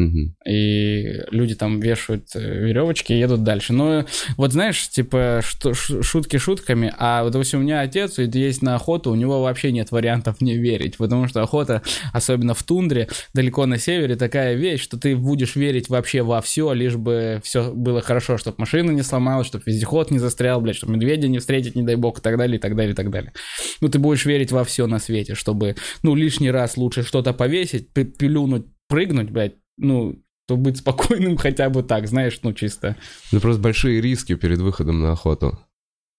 И люди там вешают э, веревочки и едут дальше. Но вот знаешь, типа что, шутки шутками, а вот допустим, у меня отец есть на охоту, у него вообще нет вариантов не верить, потому что охота, особенно в тундре, далеко на севере, такая вещь, что ты будешь верить вообще во все, лишь бы все было хорошо, чтобы машина не сломалась, чтобы вездеход не застрял, блядь, чтобы медведя не встретить, не дай бог, и так далее, и так далее, и так далее. Ну, ты будешь верить во все на свете, чтобы, ну, лишний раз лучше что-то повесить, плюнуть, прыгнуть, блядь, ну, то быть спокойным хотя бы так, знаешь, ну, чисто. Ну просто большие риски перед выходом на охоту.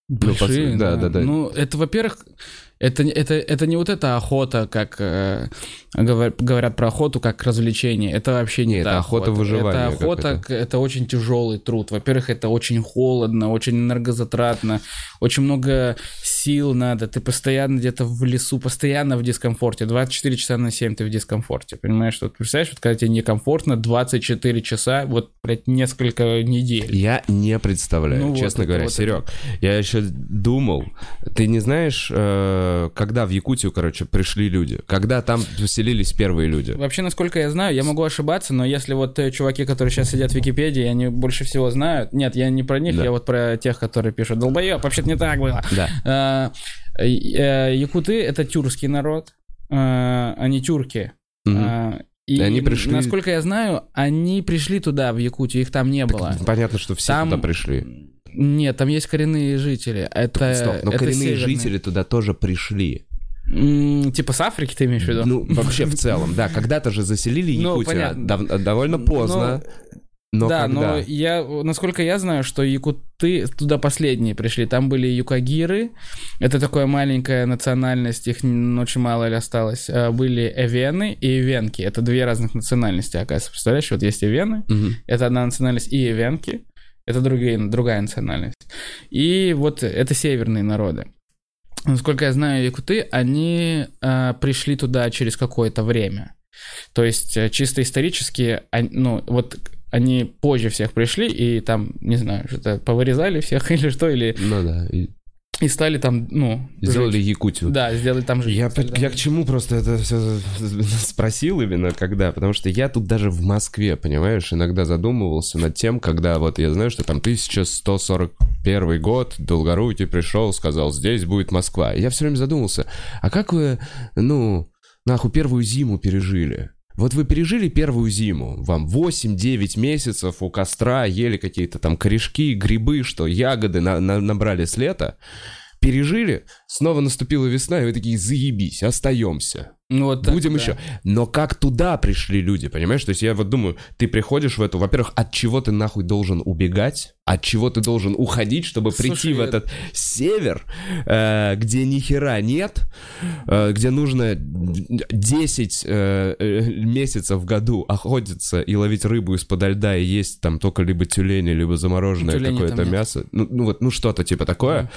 Ну, Большие, сути, да, да, да. Ну, это, во-первых, это, не- это, это не вот эта охота, как э, говор- говорят про охоту, как развлечение. Это вообще не Не, это та охота выживания Это охота, к- это очень тяжелый труд. Во-первых, это очень холодно, очень энергозатратно, очень много сил надо. Ты постоянно где-то в лесу, постоянно в дискомфорте. 24 часа на 7 ты в дискомфорте. Понимаешь, вот представляешь, вот когда тебе некомфортно 24 часа, вот, блядь, несколько недель. Я не представляю, Ну вот честно это говоря, вот Серег. Я еще думал, ты не знаешь, э, когда в Якутию, короче, пришли люди? Когда там поселились первые люди? Вообще, насколько я знаю, я могу ошибаться, но если вот э, чуваки, которые сейчас сидят в Википедии, они больше всего знают. Нет, я не про них, Да. я вот про тех, которые пишут. Долбоеб, вообще-то не так было. Да. А, э, э, Якуты это тюркский народ, а, они тюрки. Мгм. А, И они пришли- насколько я знаю, они пришли туда, в Якутию, их там не Так было. Понятно, что все Там- туда пришли. Нет, там есть коренные жители. Это, Стоп, но это коренные северные. жители туда тоже пришли. М, Типа с Африки ты имеешь в виду? Ну, вообще в целом, да. Когда-то же заселили Ну, Якутию понятно. дав- довольно поздно. Но да, когда? но я, насколько я знаю, что якуты туда последние пришли. Там были юкагиры, это такая маленькая национальность, их н- очень мало ли осталось. А, Были эвены и эвенки, это две разных национальности, оказывается. Представляешь, вот есть эвены, Мгм. это одна национальность, и эвенки, это другие, другая национальность. И вот это северные народы. Насколько я знаю, якуты, они а, пришли туда через какое-то время. То есть э, чисто исторически, они- ну вот они позже всех пришли и там, не знаю, что-то повырезали всех или что, или Ну да. И стали там, ну, Сделали жить. Якутию. Да, сделали там жить. Я, Стали я к чему просто это все спросил именно когда, потому что я тут даже в Москве, понимаешь, иногда задумывался над тем, когда вот я знаю, что там 1141 год, Долгорукий пришел, сказал, здесь будет Москва. И я все время задумался, а как вы, ну, нахуй первую зиму пережили? Вот вы пережили первую зиму, вам 8-9 месяцев у костра ели какие-то там корешки, грибы, что ягоды на- на- набрали с лета, пережили, снова наступила весна, и вы такие, заебись, остаемся. Ну, вот так, Будем да. еще. Но как туда пришли люди, понимаешь? То есть я вот думаю, ты приходишь в эту, во-первых, от чего ты нахуй должен убегать, от чего ты должен уходить, чтобы прийти Слушай, в я- этот север, э, где ни хера нет, э, где нужно 10 э, э, месяцев в году охотиться и ловить рыбу из-под льда и есть там только либо тюлени, либо замороженное какое-то мясо. Ну, ну вот, ну что-то типа такое.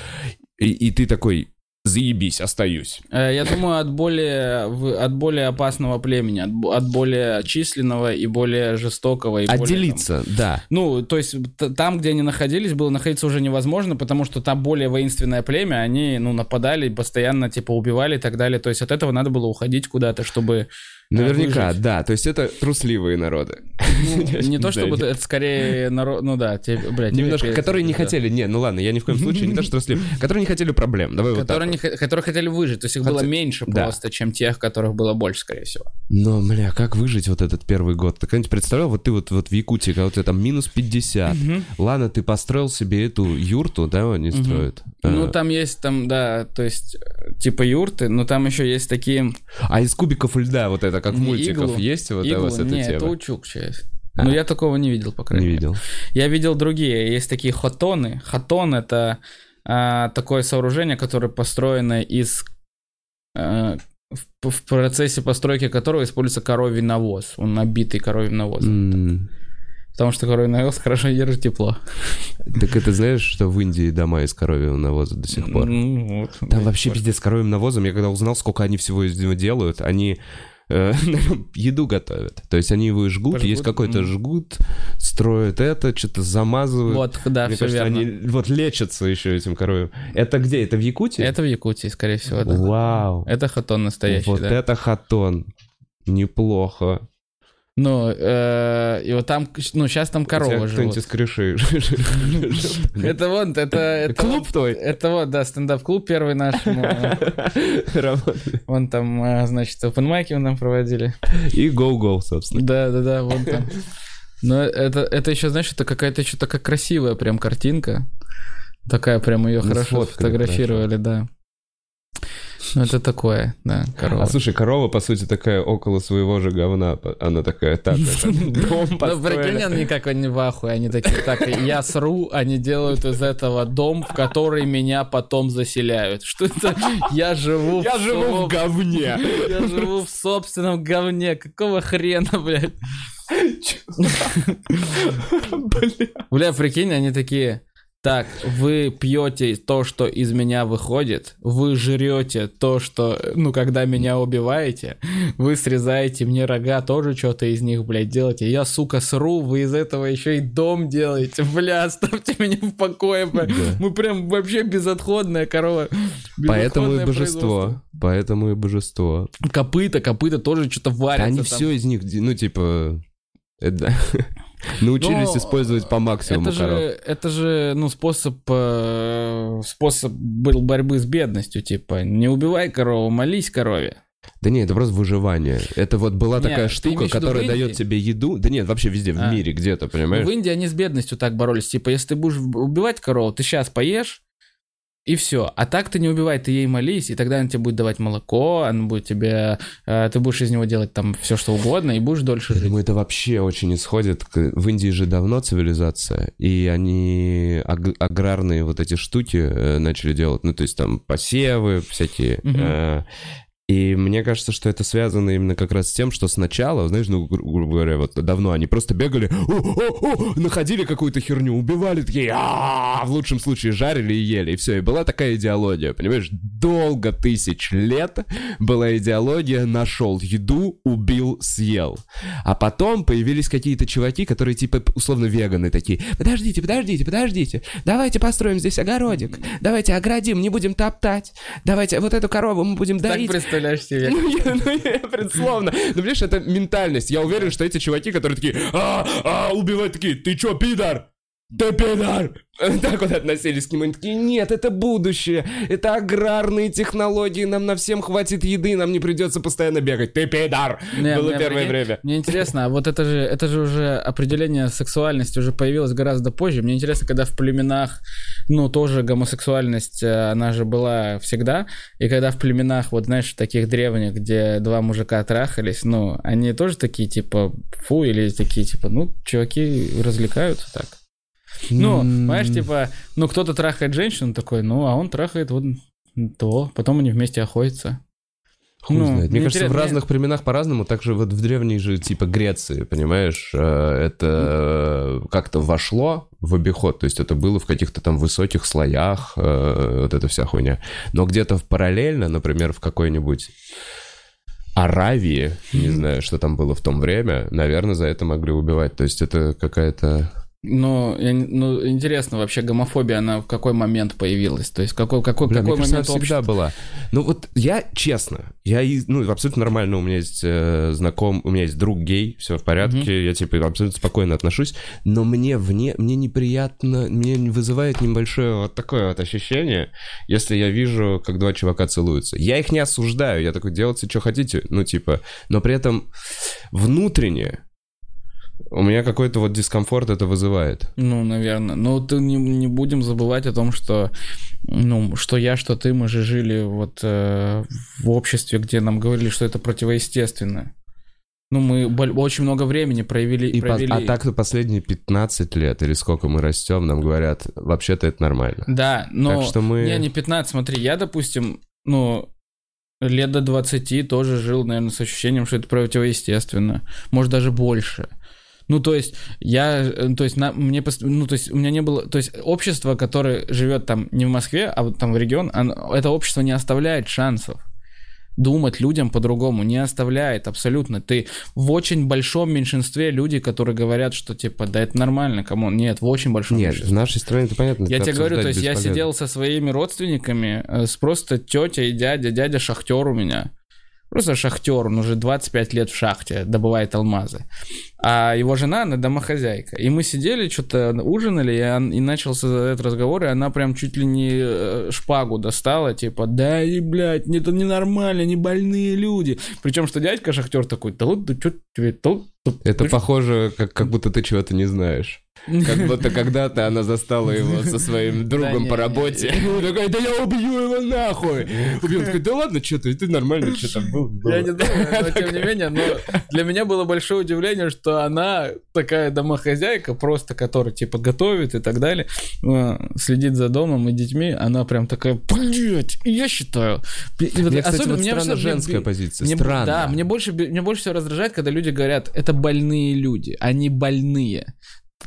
И, и ты такой, заебись, остаюсь. Э, Я думаю, от более, от более опасного племени, от, от более численного и более жестокого. И более, там, Отделиться, да. Ну, то есть там, где они находились, было находиться уже невозможно, потому что там более воинственное племя, они, ну, нападали, постоянно, типа, убивали и так далее. То есть от этого надо было уходить куда-то, чтобы... Наверняка, выжить. да. То есть это трусливые народы. Ну, не то, чтобы это скорее народ... Ну да, тебе, блядь, Немножко, которые не хотели, не, ну ладно, я ни в коем случае не то, что трусливые, которые не хотели проблем. Давай вот. Которые, не, хо- которые хотели выжить, то есть их было меньше просто, чем тех, которых было больше, скорее всего. Но, бля, как выжить вот этот первый год? Ты когда-нибудь представлял, вот ты вот, вот в Якутии, когда у тебя там минус 50, ладно, ты построил себе эту юрту, да, они строят? Ну, А, там есть, там, да, то есть, э, типа юрты, но там еще есть такие... А из кубиков льда вот это, как в Не, мультиках, иглу. есть вот иглы. у вас эта Не, тема? это учукча есть. А. Но я такого не видел, по крайней Не мере. видел. Я видел другие. Есть такие хотоны. Хотон — это а, такое сооружение, которое построено из... а, в, в процессе постройки которого используется коровий навоз. Он набитый коровьим навозом. М, Потому что коровий навоз хорошо держит тепло. Так это знаешь, что в Индии дома из коровьего навоза до сих пор? Ну, вот. Там вообще пиздец с коровьим навозом. Я когда узнал, сколько они всего из него делают, они еду готовят. То есть они его жгут, Пожгут, есть какой-то мгм. жгут, строят это, что-то замазывают. Вот, да, Мне все кажется, верно. они вот лечатся еще этим коровьим. Это где? Это в Якутии? Это в Якутии, скорее всего, да. Вау. Это хатон настоящий, вот да. это хатон. Неплохо. Ну, э, и вот там, ну, сейчас там кто-нибудь живут. из крыши. Это вот, это... это Клуб твой? Это вот, да, стендап-клуб первый наш. Вон там, э, значит, опенмайки мы там проводили. И go-go, собственно. Да, да, да, вон там. Но это, это еще, знаешь, это какая-то еще такая красивая прям картинка. Такая прям ее хорошо фотографировали, да. Ну, это такое, да, корова. А слушай, корова, по сути, такая около своего же говна. Она такая, так, дом Ну, прикинь, они как они в ахуе, они такие, так, я сру, они делают из этого дом, в который меня потом заселяют. Что это? Я живу Я живу в говне. Я живу в собственном говне. Какого хрена, блядь? Бля. Бля, прикинь, они такие... Так, вы пьете то, что из меня выходит, вы жрете то, что, ну, когда меня убиваете, вы срезаете мне рога, тоже что-то из них, блядь, делаете. Я, сука, сру, вы из этого еще и дом делаете. Бля, оставьте меня в покое, бля. Да. Мы прям вообще безотходная корова. Поэтому и божество. Поэтому и божество. Копыта, копыта тоже что-то варятся. Они там. все из них, ну, типа... это- Научились Ну, использовать по максимуму это коров. же, это же, ну, способ, э, способ был борьбы с бедностью, типа, не убивай корову, молись корове. Да нет, это просто выживание. Это вот была Не, такая штука, которая дает тебе еду. Да нет, вообще везде, в А. мире где-то, понимаешь? В Индии они с бедностью так боролись, типа, если ты будешь убивать корову, ты сейчас поешь, и все. А так ты не убивай, ты ей молись, и тогда она тебе будет давать молоко, она будет тебе, э, ты будешь из него делать там все что угодно, и будешь дольше Я жить. думаю, это вообще очень исходит. В Индии же давно цивилизация, и они аг- аграрные вот эти штуки э, начали делать. Ну, то есть там посевы всякие. Мгм. э, И мне кажется, что это связано именно как раз с тем, что сначала, знаешь, ну, гру- грубо говоря, вот давно они просто бегали, «О, о, о», находили какую-то херню, убивали, такие, «А-а-а», в лучшем случае жарили и ели, и все. И была такая идеология, понимаешь? Долго тысяч лет была идеология «нашел еду, убил, съел». А потом появились какие-то чуваки, которые типа условно веганы такие. Подождите, подождите, подождите. Давайте построим здесь огородик. Давайте оградим, не будем топтать. Давайте вот эту корову мы будем доить. Представляешь себе. Ну, ну, я предсловно. Ну, понимаешь, это ментальность. Я уверен, что эти чуваки, которые такие, а, а, убивать такие, ты чё, пидор? Ты пидор! Так вот относились к нему. Они такие, нет, это будущее. Это аграрные технологии. Нам на всем хватит еды, нам не придется постоянно бегать. Ты пидор! Не, Было мне, первое прикинь, время. Мне интересно, а вот это же, это же уже определение сексуальности уже появилось гораздо позже. Мне интересно, когда в племенах, ну, тоже гомосексуальность, э, она же была всегда, и когда в племенах, вот знаешь, таких древних, где два мужика трахались, ну, они тоже такие, типа, фу, или такие, типа, ну, чуваки развлекаются так. Ну, М. понимаешь, типа, ну, кто-то трахает женщину такой, ну, а он трахает вот то, потом они вместе охотятся. Хуй Ну, знает. Мне кажется, в разных временах по-разному. Также вот в древней же, типа, Греции, понимаешь, э, это как-то вошло в обиход. То есть это было в каких-то там высоких слоях, э, вот эта вся хуйня. Но где-то параллельно, например, в какой-нибудь Аравии, не знаю, что там было в том время, наверное, за это могли убивать. То есть это какая-то... Ну, я ну, интересно, вообще гомофобия, она в какой момент появилась? То есть какой, какой, Бля, какой мне кажется, момент она всегда была. Ну вот я, честно, я, ну, абсолютно нормально, у меня есть э, знаком, у меня есть друг гей, все в порядке, я, типа, абсолютно спокойно отношусь, но мне вне, мне неприятно, мне не вызывает небольшое вот такое вот ощущение, если я вижу, как два чувака целуются. Я их не осуждаю, я такой, делайте, что хотите, ну, типа, но при этом внутренне у меня какой-то вот дискомфорт это вызывает. Ну, наверное. Но ты не, не будем забывать о том, что, ну, что я, что ты, мы же жили вот э, в обществе, где нам говорили, что это противоестественно. Ну, мы очень много времени проявили. И по- провели... а так-то последние 15 лет, или сколько мы растем, нам говорят, вообще-то это нормально. Да, но... Так что мы- Не, не 15, смотри, я, допустим, ну, лет до 20 тоже жил, наверное, с ощущением, что это противоестественно. Может, даже больше. Ну, то есть, я, э, то есть, на, мне, ну, то есть, у меня не было, то есть, общество, которое живет там не в Москве, а вот там в регион, оно- это общество не оставляет шансов думать людям по-другому, не оставляет абсолютно. Ты в очень большом меньшинстве люди, которые говорят, что типа, да это нормально, come on. Нет, в очень большом Нет, меньшинстве. в нашей стране это понятно. Я это тебе говорю, то есть я сидел со своими родственниками, э, с просто тетя и дядя, дядя шахтер у меня. Просто шахтер, он уже 25 лет в шахте, добывает алмазы. А его жена, она домохозяйка. И мы сидели, что-то ужинали, и, он- и начался этот разговор, и она прям чуть ли не э, шпагу достала, типа, да и, блядь, это ненормально, не больные люди. Причем, что дядька шахтер такой, да вот, да что тебе, то, то- Это ты похоже, как, как будто ты чего-то не знаешь. Как будто когда-то она застала его со своим другом по работе. Он такой, да я убью его нахуй. Убью. Он такой, да ладно, что ты, ты нормально, что там был. Я не думаю, но тем не менее, но для меня было большое удивление, что она такая домохозяйка, просто которая типа готовит и так далее, э, следит за домом и детьми, она прям такая, блять, я считаю. Мне, кстати, вот странно женская позиция. Странно. Да, мне больше всего раздражает, когда люди говорят, это больные люди, они больные.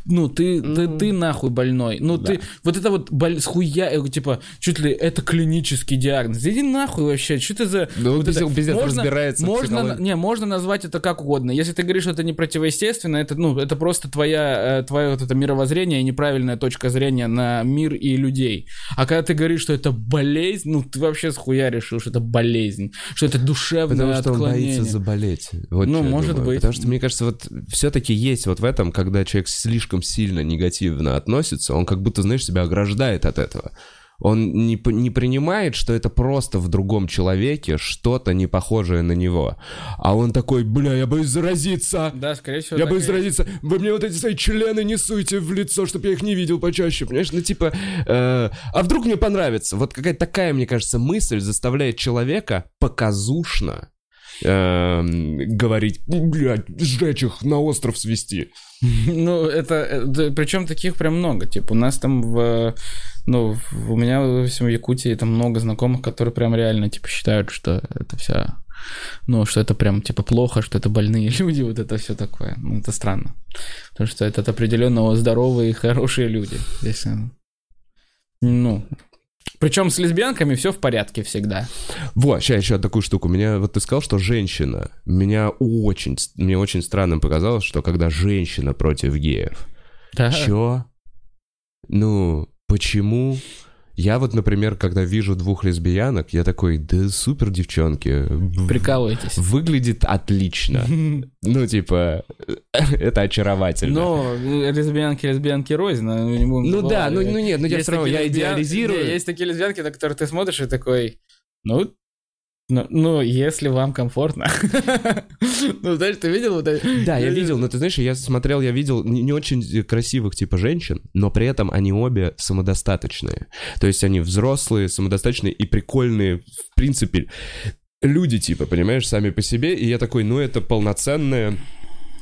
Ну, ты, ты, Ну, ты нахуй больной. Ну, да. ты, вот это вот боль, с хуя, э, типа, чуть ли это клинический диагноз. Иди нахуй вообще, что ты за... Ну, вот пиздец, это- пиздец можно- разбирается можно, не, можно назвать это как угодно. Если ты говоришь, что это не противоестественно, это, ну, это просто твоя, э, твое вот это мировоззрение и неправильная точка зрения на мир и людей. А когда ты говоришь, что это болезнь, ну, ты вообще с хуя решил, что это болезнь, что это душевное Потому что он отклонение. боится заболеть. Вот Ну, может думаю. быть. Потому что, мне кажется, вот все-таки есть вот в этом, когда человек слишком сильно негативно относится, он как будто, знаешь, себя ограждает от этого. Он не, не принимает, что это просто в другом человеке что-то не похожее на него. А он такой, бля, я боюсь заразиться. Да, скорее всего. Я боюсь и- заразиться. Вы мне вот эти свои члены не суйте в лицо, чтобы я их не видел почаще. Понимаешь? Ну, типа, э, а вдруг мне понравится? Вот какая-то такая, мне кажется, мысль заставляет человека показушно эм, говорить, блядь, сжечь их, на остров свести. Ну, это, причем таких прям много. Типа, у нас там в, ну, у меня, допустим, в Якутии там много знакомых, которые прям реально, типа, считают, что это вся, ну, что это прям, типа, плохо, что это больные люди, вот это все такое. Ну, это странно. Потому что это определенно здоровые и хорошие люди. Э, ну, причем с лесбиянками все в порядке всегда. Вот, сейчас еще такую штуку. Меня, вот ты сказал, что женщина. Меня очень, мне очень странным показалось, что когда женщина против геев. Да. Чё? Ну, почему? Я вот, например, когда вижу двух лесбиянок, я такой, да супер, девчонки. Прикалывайтесь. Выглядит отлично. Ну, типа, это очаровательно. Но э, лесбиянки, лесбиянки рознь. будем Ну да, ну, ну нет, ну я все равно, я идеализирую. Есть такие лесбиянки, на которые ты смотришь и такой, ну, ну, ну, если вам комфортно. Ну, знаешь, ты видел вот это? Да, я видел, но ты знаешь, я смотрел, я видел не, не очень красивых типа женщин, но при этом они обе самодостаточные. То есть они взрослые, самодостаточные и прикольные, в принципе, люди типа, понимаешь, сами по себе. И я такой, ну это полноценная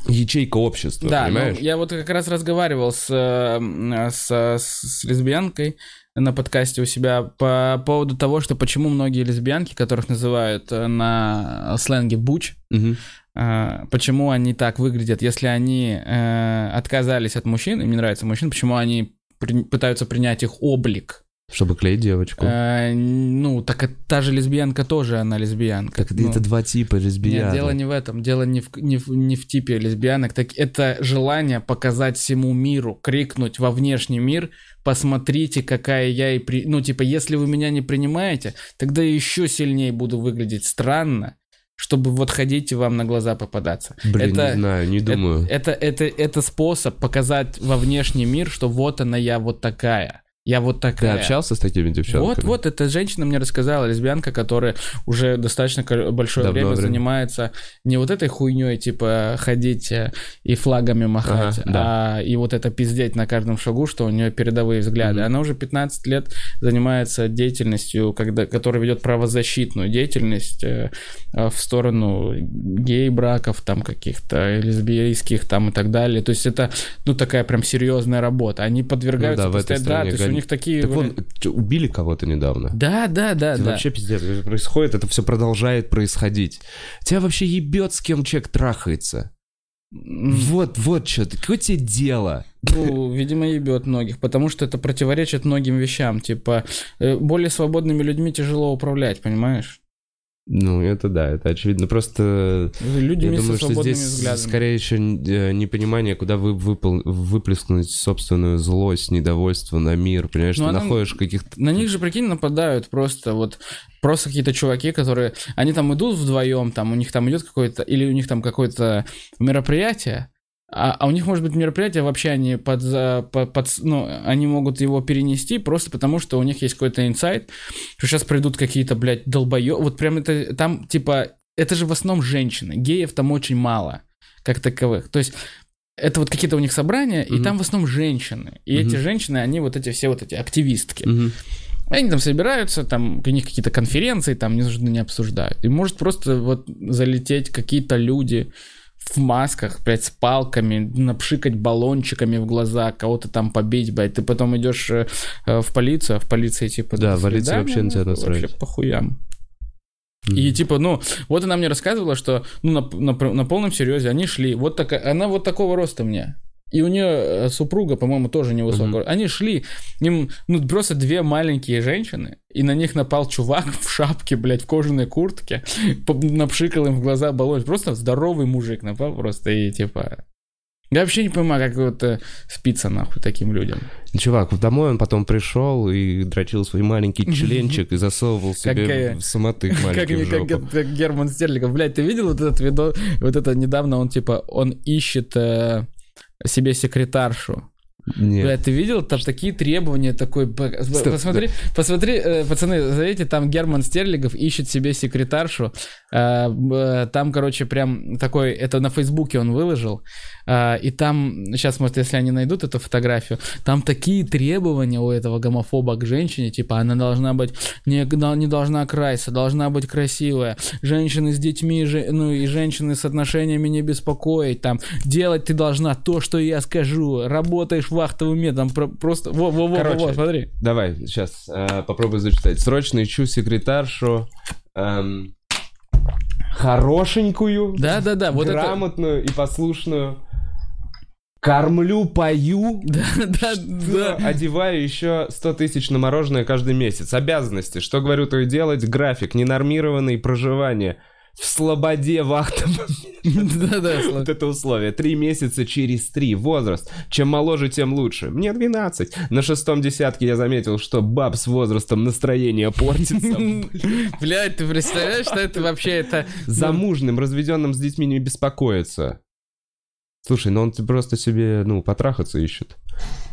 ячейка общества, Да, ну, понимаешь? я вот как раз разговаривал с, э, с, с лесбиянкой на подкасте у себя по поводу того, что почему многие лесбиянки, которых называют э, на сленге буч, Мгм. э, почему они так выглядят, если они э, отказались от мужчин, им не нравится мужчин, почему они при- пытаются принять их облик. Чтобы клеить девочку. Э, ну, так та же лесбиянка тоже, она лесбиянка. Так Ну, это два типа лесбиян. Нет, дело не в этом. Дело не в, не в, не в типе лесбиянок. Так это желание показать всему миру, крикнуть во внешний мир, посмотрите, какая я и при... Ну, типа, если вы меня не принимаете, тогда я еще сильнее буду выглядеть странно, чтобы вот ходить и вам на глаза попадаться. Блин, это, не знаю, не думаю. Это, это, это, это способ показать во внешний мир, что вот она, я вот такая. Я вот Ты такая. общался с такими девчонками? Вот, вот, эта женщина мне рассказала, лесбиянка, которая уже достаточно большое Давно время время. занимается не вот этой хуйней, типа ходить э, и флагами махать, Ага, да. а и вот это пиздеть на каждом шагу, что у нее передовые взгляды. Мгм. Она уже 15 лет занимается деятельностью, когда, которая ведет правозащитную деятельность э, э, в сторону гей-браков там каких-то, лесбийских там и так далее. То есть это, ну, такая прям серьезная работа. Они подвергаются Ну да, в этой постоянно- да, них такие... Так вон, убили кого-то недавно. да, да, да, Это да. вообще пиздец, это происходит, это все продолжает происходить. Тебя вообще ебет, с кем человек трахается. Вот, вот что, какое тебе дело? Ну, видимо, ебет многих, потому что это противоречит многим вещам. Типа, э, более свободными людьми тяжело управлять, понимаешь? Ну, это да, это очевидно. Просто Людьми я со думаю, что здесь взглядами. скорее еще э, непонимание, куда вы выпол- выплеснуть собственную злость, недовольство на мир. Понимаешь, Ну, ты она- находишь каких-то... На них же, прикинь, нападают просто вот просто какие-то чуваки, которые они там идут вдвоем, там у них там идет какое-то или у них там какое-то мероприятие, а, а у них может быть мероприятие вообще они под, за- по- под, ну они могут его перенести просто потому что у них есть какой-то инсайт, что сейчас придут какие-то блядь долбоё, вот прям это там типа это же в основном женщины, геев там очень мало как таковых, то есть это вот какие-то у них собрания, и Мгм. там в основном женщины. И Мгм. эти женщины, они вот эти все вот эти активистки. Мгм. Они там собираются, там у них какие-то конференции, там не нужно не обсуждают. И может просто вот залететь какие-то люди в масках, блядь, с палками, напшикать баллончиками в глаза, кого-то там побить, блядь. Ты потом идешь э, э, в полицию, а в полиции типа... Да, «До в полиции свидания, вообще на тебя нахуй, насрать». Вообще похуям. Мгм. И типа, ну, вот она мне рассказывала, что ну, на, на- на полном серьезе они шли. Вот такая, она вот такого роста мне. И у нее супруга, по-моему, тоже невысокого. Мгм. Они шли, им, ну, просто две маленькие женщины, и на них напал чувак в шапке, блядь, в кожаной куртке, напшикал им в глаза баллон. Просто здоровый мужик напал просто, и типа... Я вообще не понимаю, как вот э, спится нахуй таким людям. Чувак, домой он потом пришел и дрочил свой маленький членчик и засовывал себе Какая- в самотык Как, маленький в как- как Герман Стерлигов. Блядь, ты видел вот этот видео? Вот это недавно он, типа, он ищет э, себе секретаршу. Нет. Блядь, ты видел? Там такие требования, такой... Стоп, посмотри, посмотри, э, пацаны, знаете, там Герман Стерлигов ищет себе секретаршу. Э, б- Там, короче, прям такой... Это на Фейсбуке он выложил. Э, И там, сейчас, может, если они найдут эту фотографию, там такие требования у этого гомофоба к женщине, типа, она должна быть... Не, не должна краситься, должна быть красивая. Женщины с детьми, ну и женщины с отношениями не беспокоить. Там, делать ты должна то, что я скажу. Работаешь вахтовым методом. про- Просто... Во-во-во, Короче, смотри. Давай, сейчас попробую зачитать. Срочно ищу секретаршу. эм, хорошенькую, Да-да-да, вот это... грамотную и послушную. Кормлю, пою, Да, да, да. одеваю еще 100 тысяч на мороженое каждый месяц. Обязанности. Что говорю, то и делать. График. Ненормированный проживание. В слободе вахтовом. Да-да, Вот это условие. Три месяца через три. Возраст. Чем моложе, тем лучше. Мне 12. На шестом десятке я заметил, что баб с возрастом настроение портится. Блядь, ты представляешь, что это вообще это... Замужным, разведенным с детьми не беспокоится. Слушай, ну он просто себе, ну, потрахаться ищет.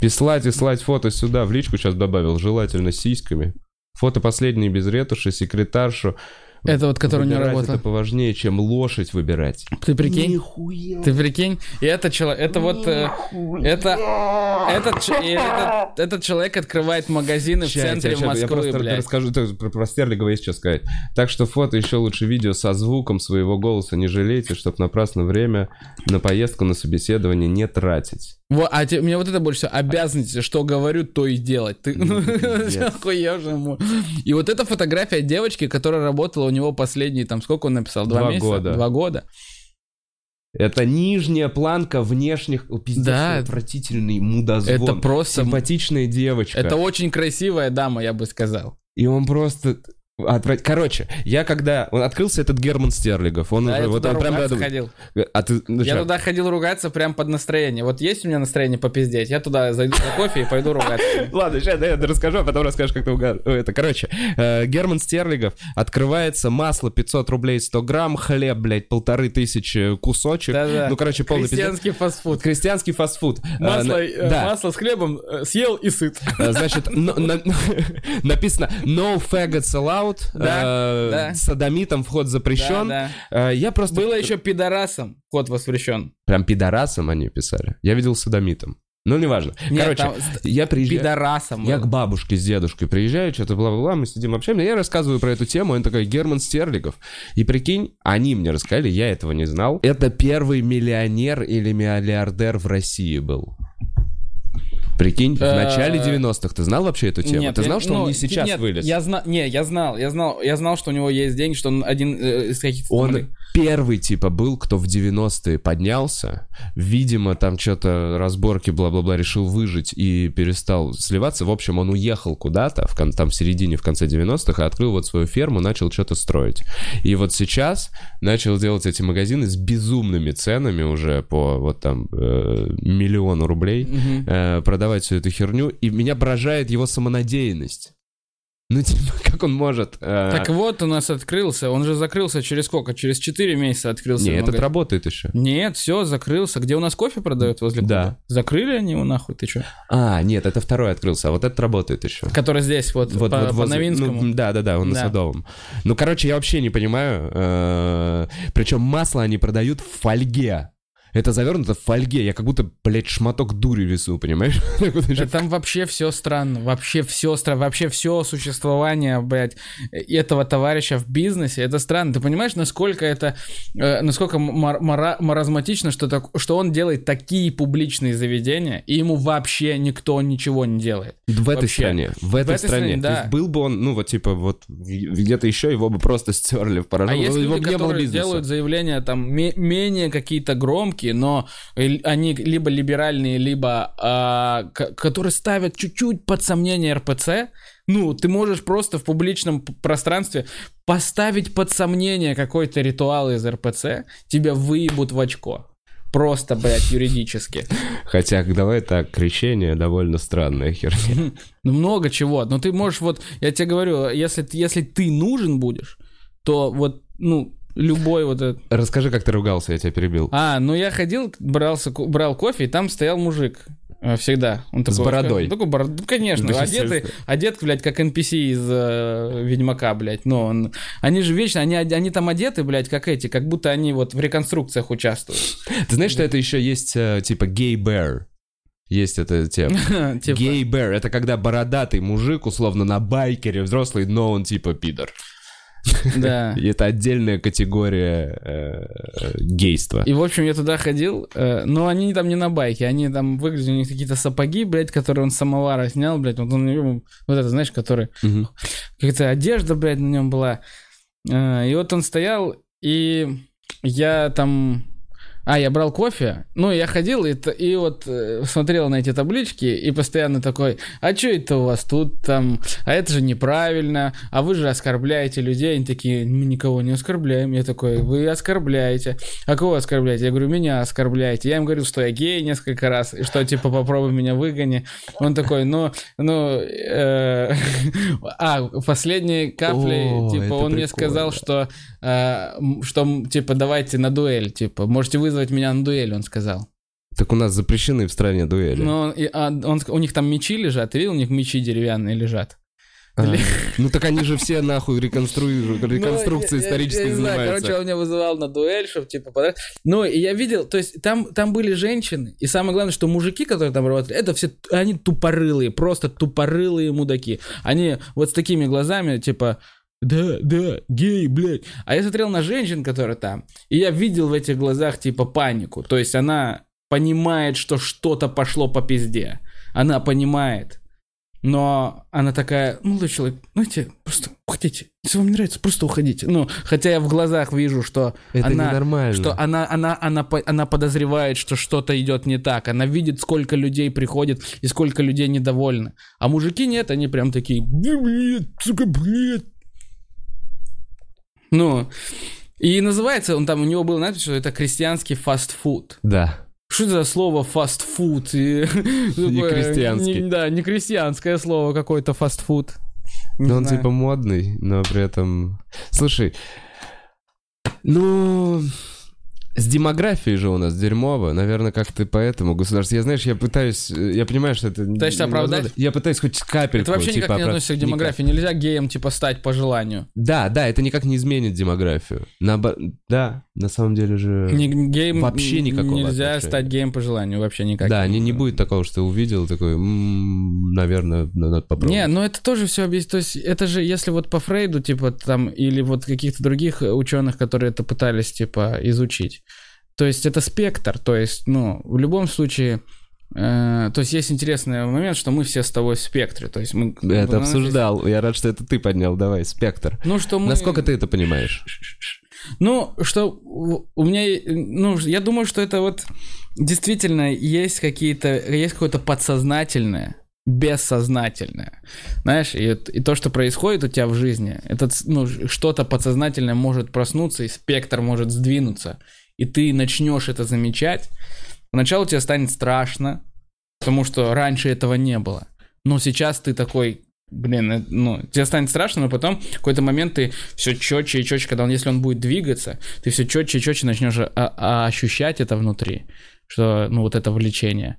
Пислать и слать фото сюда, в личку сейчас добавил, желательно сиськами. Фото последние без ретуши, секретаршу. Это вот, который у него Выбирать работал. это поважнее, чем лошадь выбирать. Ты прикинь? Нихуя. Ты прикинь? И это человек, это вот, э, это, этот, этот, этот человек открывает магазины в Ща, я центре Я Москвы, просто блядь. расскажу, то про, про Стерлигова есть что сказать. Так что фото еще лучше видео со звуком своего голоса не жалейте, чтобы напрасно время на поездку, на собеседование не тратить. Вот, а те- мне вот это больше всего, обязанности, что говорю, то и делать. Ты ну, ему. И вот эта фотография девочки, которая работала у него последние, там, сколько он написал? Два, месяца? года. Два года. Это нижняя планка внешних... О, пиздец, Да. отвратительный мудозвон. Это просто... Симпатичная девочка. Это очень красивая дама, я бы сказал. И он просто... отврат- Короче, я когда... Он открылся этот Герман Стерлигов. Он Да, уже... я вот туда он прям рядом- ходил. А ты... ну Я чё? туда ходил ругаться прям под настроение. Вот есть у меня настроение попиздеть, я туда зайду за кофе и пойду ругаться. Ладно, сейчас я расскажу, а потом расскажешь, как ты угад... Это, короче, э, Герман Стерлигов, открывается масло 500 рублей 100 грамм, хлеб, блядь, полторы тысячи кусочек. Ну, короче, полный пиздец. Крестьянский фастфуд. Крестьянский фастфуд. Э, Масло, на- э, масло с хлебом съел и сыт. Значит, но- на- написано No faggots allowed. Да, э, да. Садомитам вход запрещен. Да, Э, Я просто... Было еще пидорасом, код воспрещен. Прям пидорасом они писали. Я видел садомитом. Ну, неважно. Нет, Короче, там я приезжаю... Пидорасом. Я было. к бабушке с дедушкой приезжаю, что-то бла-бла-бла, мы сидим общаемся, я рассказываю про эту тему, он такой, Герман Стерлигов. И прикинь, они мне рассказали, я этого не знал. Это первый миллионер или миллиардер в России был. Прикинь, в Э, начале 90-х ты знал вообще эту тему? Нет, ты я- знал, что ну, он не сейчас нет, вылез? Я знал, не, я знал, я знал, я знал, что у него есть деньги, что он один э, из каких-то. Он первый, типа, был, кто в 90-е поднялся. Видимо, там что-то разборки, бла-бла-бла, решил выжить и перестал сливаться. В общем, он уехал куда-то, в кон- там в середине, в конце 90-х, и открыл вот свою ферму, начал что-то строить. И вот сейчас начал делать эти магазины с безумными ценами уже по вот там э, миллиону рублей. Мгм. э, продавать всю эту херню. И меня поражает его самонадеянность. Ну, типа, как он может... э, Так вот, у нас открылся. Он же закрылся через сколько? Через 4 месяца открылся. Не, этот работает еще. Нет, все, закрылся. Где у нас кофе продают возле Да. клуба? Закрыли они его нахуй, ты чё? А, нет, это второй открылся, а вот этот работает еще. Который здесь, вот, Вот, по, вот по возле- Новинскому. ну, да, да, да, он на Да. Садовом. Ну, короче, я вообще не понимаю. Причем масло они продают в фольге. Это завернуто в фольге. Я как будто, блядь, шматок дури весу, понимаешь? Да там вообще все странно, вообще все странно, вообще все существование, блядь, этого товарища в бизнесе, это странно. Ты понимаешь, насколько это, э, насколько мар- мара- маразматично, что, так, что он делает такие публичные заведения, и ему вообще никто ничего не делает. В этой Вообще. стране. В этой этой стране. стране, То да. есть был бы он, ну, вот типа вот в- где-то еще, его бы просто стерли в А поражение. есть его люди, которые делают заявления там ме- менее какие-то громкие, но э, они либо либеральные, либо а, которые ставят чуть-чуть под сомнение РПЦ. Ну, ты можешь просто в публичном пространстве поставить под сомнение какой-то ритуал из РПЦ, тебя выебут в очко. Просто, блядь, юридически. Хотя, давай так, крещение довольно странная херня. Ну, много чего. Но ты можешь вот, я тебе говорю, если, если ты нужен будешь, то вот, ну, любой вот этот Расскажи, как ты ругался, я тебя перебил. А, ну я ходил, брался, брал кофе, и там стоял мужик. э, Всегда. Он С бородой. Такой, бород- ну, конечно. Да, одетый, одет, блядь, как NPC из э, Ведьмака, блядь. Но он, они же вечно, они, они там одеты, блядь, как эти, как будто они вот в реконструкциях участвуют. Ты знаешь, что это еще есть, э, типа, гей-бэр? Есть эта тема. Типа, Гей-бэр — это когда бородатый мужик, условно, на байкере, взрослый, но он типа пидор. Да. Это отдельная категория э, гейства. И, в общем, я туда ходил, э, но они там не на байке, они там выглядят, у них какие-то сапоги, блядь, которые он с самовара снял, блядь, вот он, вот это, знаешь, который какая-то одежда, блядь, на нем была. Э, И вот он стоял, и я там... А, я брал кофе, ну, я ходил и, и вот э, смотрел на эти таблички и постоянно такой, а что это у вас тут там, а это же неправильно, а вы же оскорбляете людей. Они такие, мы никого не оскорбляем. Я такой, вы оскорбляете. А кого оскорбляете? Я говорю, меня оскорбляете. Я им говорил, что я гей несколько раз, и что, типа, попробуй меня выгони. Он такой, ну, ну, э, а, последней каплей, О, типа, он мне сказал, что, что, м, типа, давайте на дуэль, типа, можете вызвать меня на дуэль, он сказал. Так у нас запрещены в стране дуэли. Но и- а он, у них там мечи лежат, ты видел, у них мечи деревянные лежат. А, ну так они же все нахуй реконструируют, реконструкцией Ну, я- я- исторической я не знаю, занимаются. Короче, он меня вызывал на дуэль, чтобы типа подать. Ну, и я видел, то есть там, там были женщины, и самое главное, что мужики, которые там работали, это все, они тупорылые, просто тупорылые мудаки. Они вот с такими глазами, типа, да, да, гей, блядь. А я смотрел на женщин, которые там, и я видел в этих глазах, типа, панику. То есть она понимает, что что-то пошло по пизде. Она понимает. Но она такая, молодой человек, знаете, просто уходите. Если вам не нравится, просто уходите. Ну, хотя я в глазах вижу, что Это она, ненормально. что она, она, она, она подозревает, что что-то идет не так. Она видит, сколько людей приходит и сколько людей недовольны. А мужики нет, они прям такие, «Да, блядь, сука, блядь. Ну, и называется он там, у него был надпись, что это крестьянский фастфуд. Да. Что это за слово фастфуд? И, такое, крестьянский. не- Да, не крестьянское слово какой-то фастфуд. Не Ну, он типа модный, но при этом... Слушай, ну... С демографией же у нас дерьмово, наверное, как-то поэтому государство. Я, знаешь, я пытаюсь, я понимаю, что это... Пытаешься оправдать? Я пытаюсь хоть капельку, Это вообще типа, никак не оправ- относится к Никак. демографии. Нельзя геем, типа, стать по желанию. Да, да, это никак не изменит демографию. Наобо- Да, на самом деле же... Не, геем Вообще никакого Нельзя отношения. стать геем по желанию, вообще никак. Да, не, не будет такого, что ты увидел, такой, «М, наверное, надо попробовать. Не, ну это тоже все объяснить. То есть это же, если вот по Фрейду, типа, там, или вот каких-то других ученых, которые это пытались, типа, изучить. То есть это спектр, то есть, ну, в любом случае, э, то есть есть интересный момент, что мы все с тобой в спектре, то есть мы... Я это нас есть- обсуждал, я рад, что это ты поднял, давай, спектр. Ну, что мы... Насколько ты это понимаешь? Ну, что у у меня, ну, я думаю, что это вот действительно есть какие-то, есть какое-то подсознательное, бессознательное. Знаешь, и, и то, что происходит у тебя в жизни, это, ну, что-то подсознательное может проснуться, и спектр может сдвинуться, и ты начнешь это замечать. Поначалу тебе станет страшно, потому что раньше этого не было. Но сейчас ты такой, блин, э, ну, тебе станет страшно, но потом в какой-то момент ты все четче и четче, когда он, если он будет двигаться, ты все четче и четче начнешь а- а- ощущать это внутри, что, ну, вот это влечение.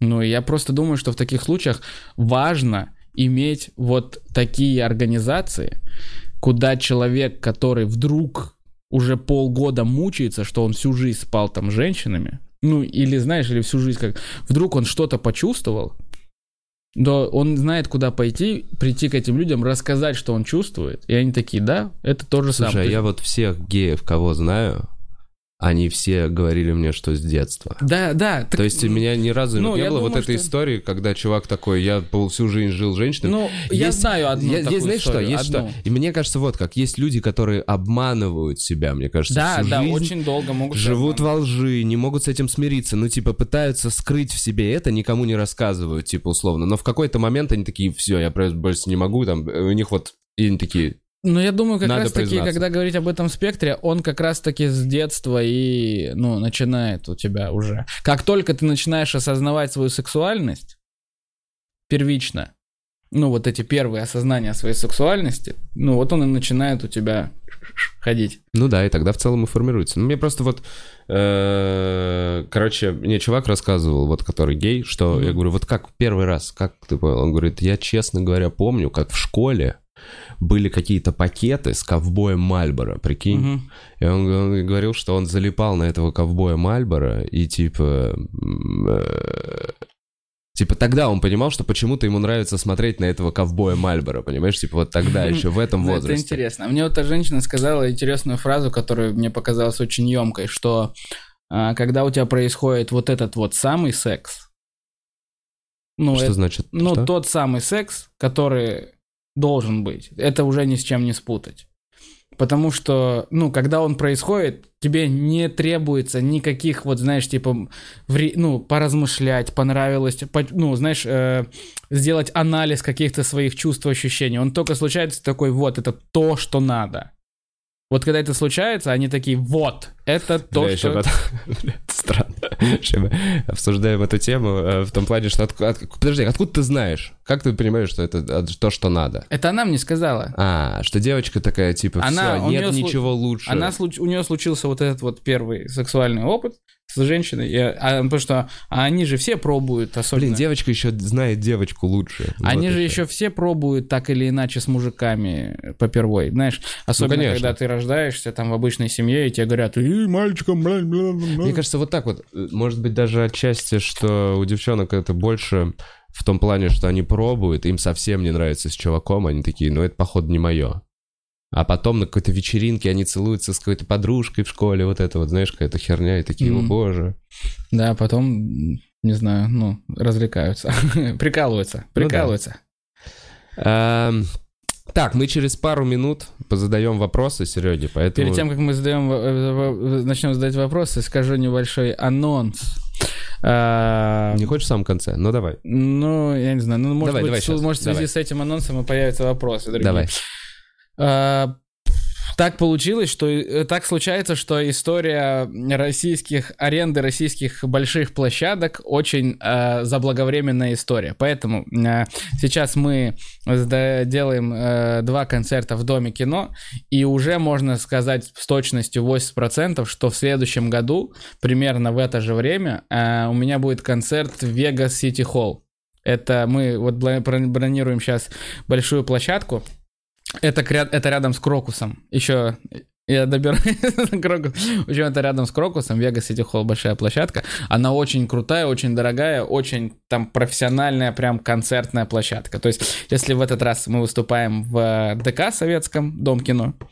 Ну, я просто думаю, что в таких случаях важно иметь вот такие организации, куда человек, который вдруг уже полгода мучается, что он всю жизнь спал там с женщинами, ну, или, знаешь, или всю жизнь как... Вдруг он что-то почувствовал, да, он знает, куда пойти, прийти к этим людям, рассказать, что он чувствует. И они такие, да, это то же Слушай, а самое. я вот всех геев, кого знаю, они все говорили мне, что с детства. Да, да. так- То есть меня ни разу Ну, не я было вот думаю, этой что- истории, когда чувак такой, я пол- всю жизнь жил женщиной. Ну, я Есть- знаю одну Я- такую есть, знаешь историю, что, есть одну. что. И мне кажется, вот как, есть люди, которые обманывают себя, мне кажется, Да, всю да, жизнь. очень долго могут... Живут во лжи, не могут с этим смириться, ну, типа, пытаются скрыть в себе это, никому не рассказывают, типа, условно. Но в какой-то момент они такие, все, я просто больше не могу, там, у них вот, и они такие, Но я думаю, как Надо раз таки, признаться. когда говорить об этом спектре, он как раз таки с детства и, ну, начинает у тебя уже. Как только ты начинаешь осознавать свою сексуальность, первично, ну, вот эти первые осознания своей сексуальности, ну, вот он и начинает у тебя ходить. Ну да, и тогда в целом и формируется. Ну, мне просто вот, э, короче, мне чувак рассказывал, вот который гей, что я говорю, вот как первый раз, как ты понял? Он говорит, я, честно говоря, помню, как в школе были какие-то пакеты с ковбоем Мальборо, прикинь. Мгм. И он, г- говорил, что он залипал на этого ковбоя Мальборо, и типа... э, Типа тогда он понимал, что почему-то ему нравится смотреть на этого ковбоя Мальборо, понимаешь? Типа вот тогда еще, в этом Ну, Это возрасте. интересно. Мне вот эта женщина сказала интересную фразу, которая мне показалась очень емкой, что а, когда у тебя происходит вот этот вот самый секс, ну, Что это- значит? ну что? тот самый секс, который должен быть, это уже ни с чем не спутать. Потому что, ну, когда он происходит, тебе не требуется никаких, вот, знаешь, типа, вре- ну, поразмышлять, понравилось, по- ну, знаешь, э, сделать анализ каких-то своих чувств, ощущений. Он только случается такой, вот, это то, что надо. Вот когда это случается, они такие, вот, это то, Бля, что... Бля, Странно. Ещё мы обсуждаем эту тему э, в том плане, что... отк- от- Подожди, откуда ты знаешь? Как ты понимаешь, что это от- то, что надо? Это она мне сказала. А, что девочка такая, типа, Она- все, нет неё слу- ничего лучше. Она, у нее случился вот этот вот первый сексуальный опыт с женщиной, и, а, потому что они же все пробуют, особенно... Блин, девочка еще знает девочку лучше. Они Вот же еще все пробуют так или иначе с мужиками попервой, знаешь, особенно конечно. когда ты рождаешься там в обычной семье, и тебе говорят, и мальчиком, бля, бля, бля, бля». Мне кажется, вот так вот. Может быть, даже отчасти, что у девчонок это больше в том плане, что они пробуют, им совсем не нравится с чуваком, они такие, ну это, походу, не мое. А потом на какой-то вечеринке они целуются с какой-то подружкой в школе, вот это вот, знаешь, какая-то херня, и такие, о Мгм. боже. Да, потом, не знаю, ну, развлекаются, прикалываются, Ну да. прикалываются. Эм, Так, мы через пару минут позадаем вопросы Сереге, поэтому... Перед тем, как мы задаем, в- в- начнем задать вопросы, скажу небольшой анонс. А, Не хочешь в самом конце? Ну давай. Ну, я не знаю, ну, может Давай, быть, давай в- может, в связи давай. с этим анонсом и появятся вопросы. дорогие. Давай. А, Так получилось, что э, так случается, что история российских аренды российских больших площадок очень э, заблаговременная история. Поэтому э, сейчас мы делаем э, два концерта в Доме кино, и уже можно сказать с точностью 80%, что в следующем году, примерно в это же время, э, у меня будет концерт в Vegas City Hall. Это мы вот бронируем сейчас большую площадку. Это, это рядом с Крокусом. Еще я добираюсь до Крокуса. В общем, это рядом с Крокусом. Vegas City Hall большая площадка. Она очень крутая, очень дорогая, очень там профессиональная, прям концертная площадка. То есть, если в этот раз мы выступаем в ДК советском, Дом кино, э,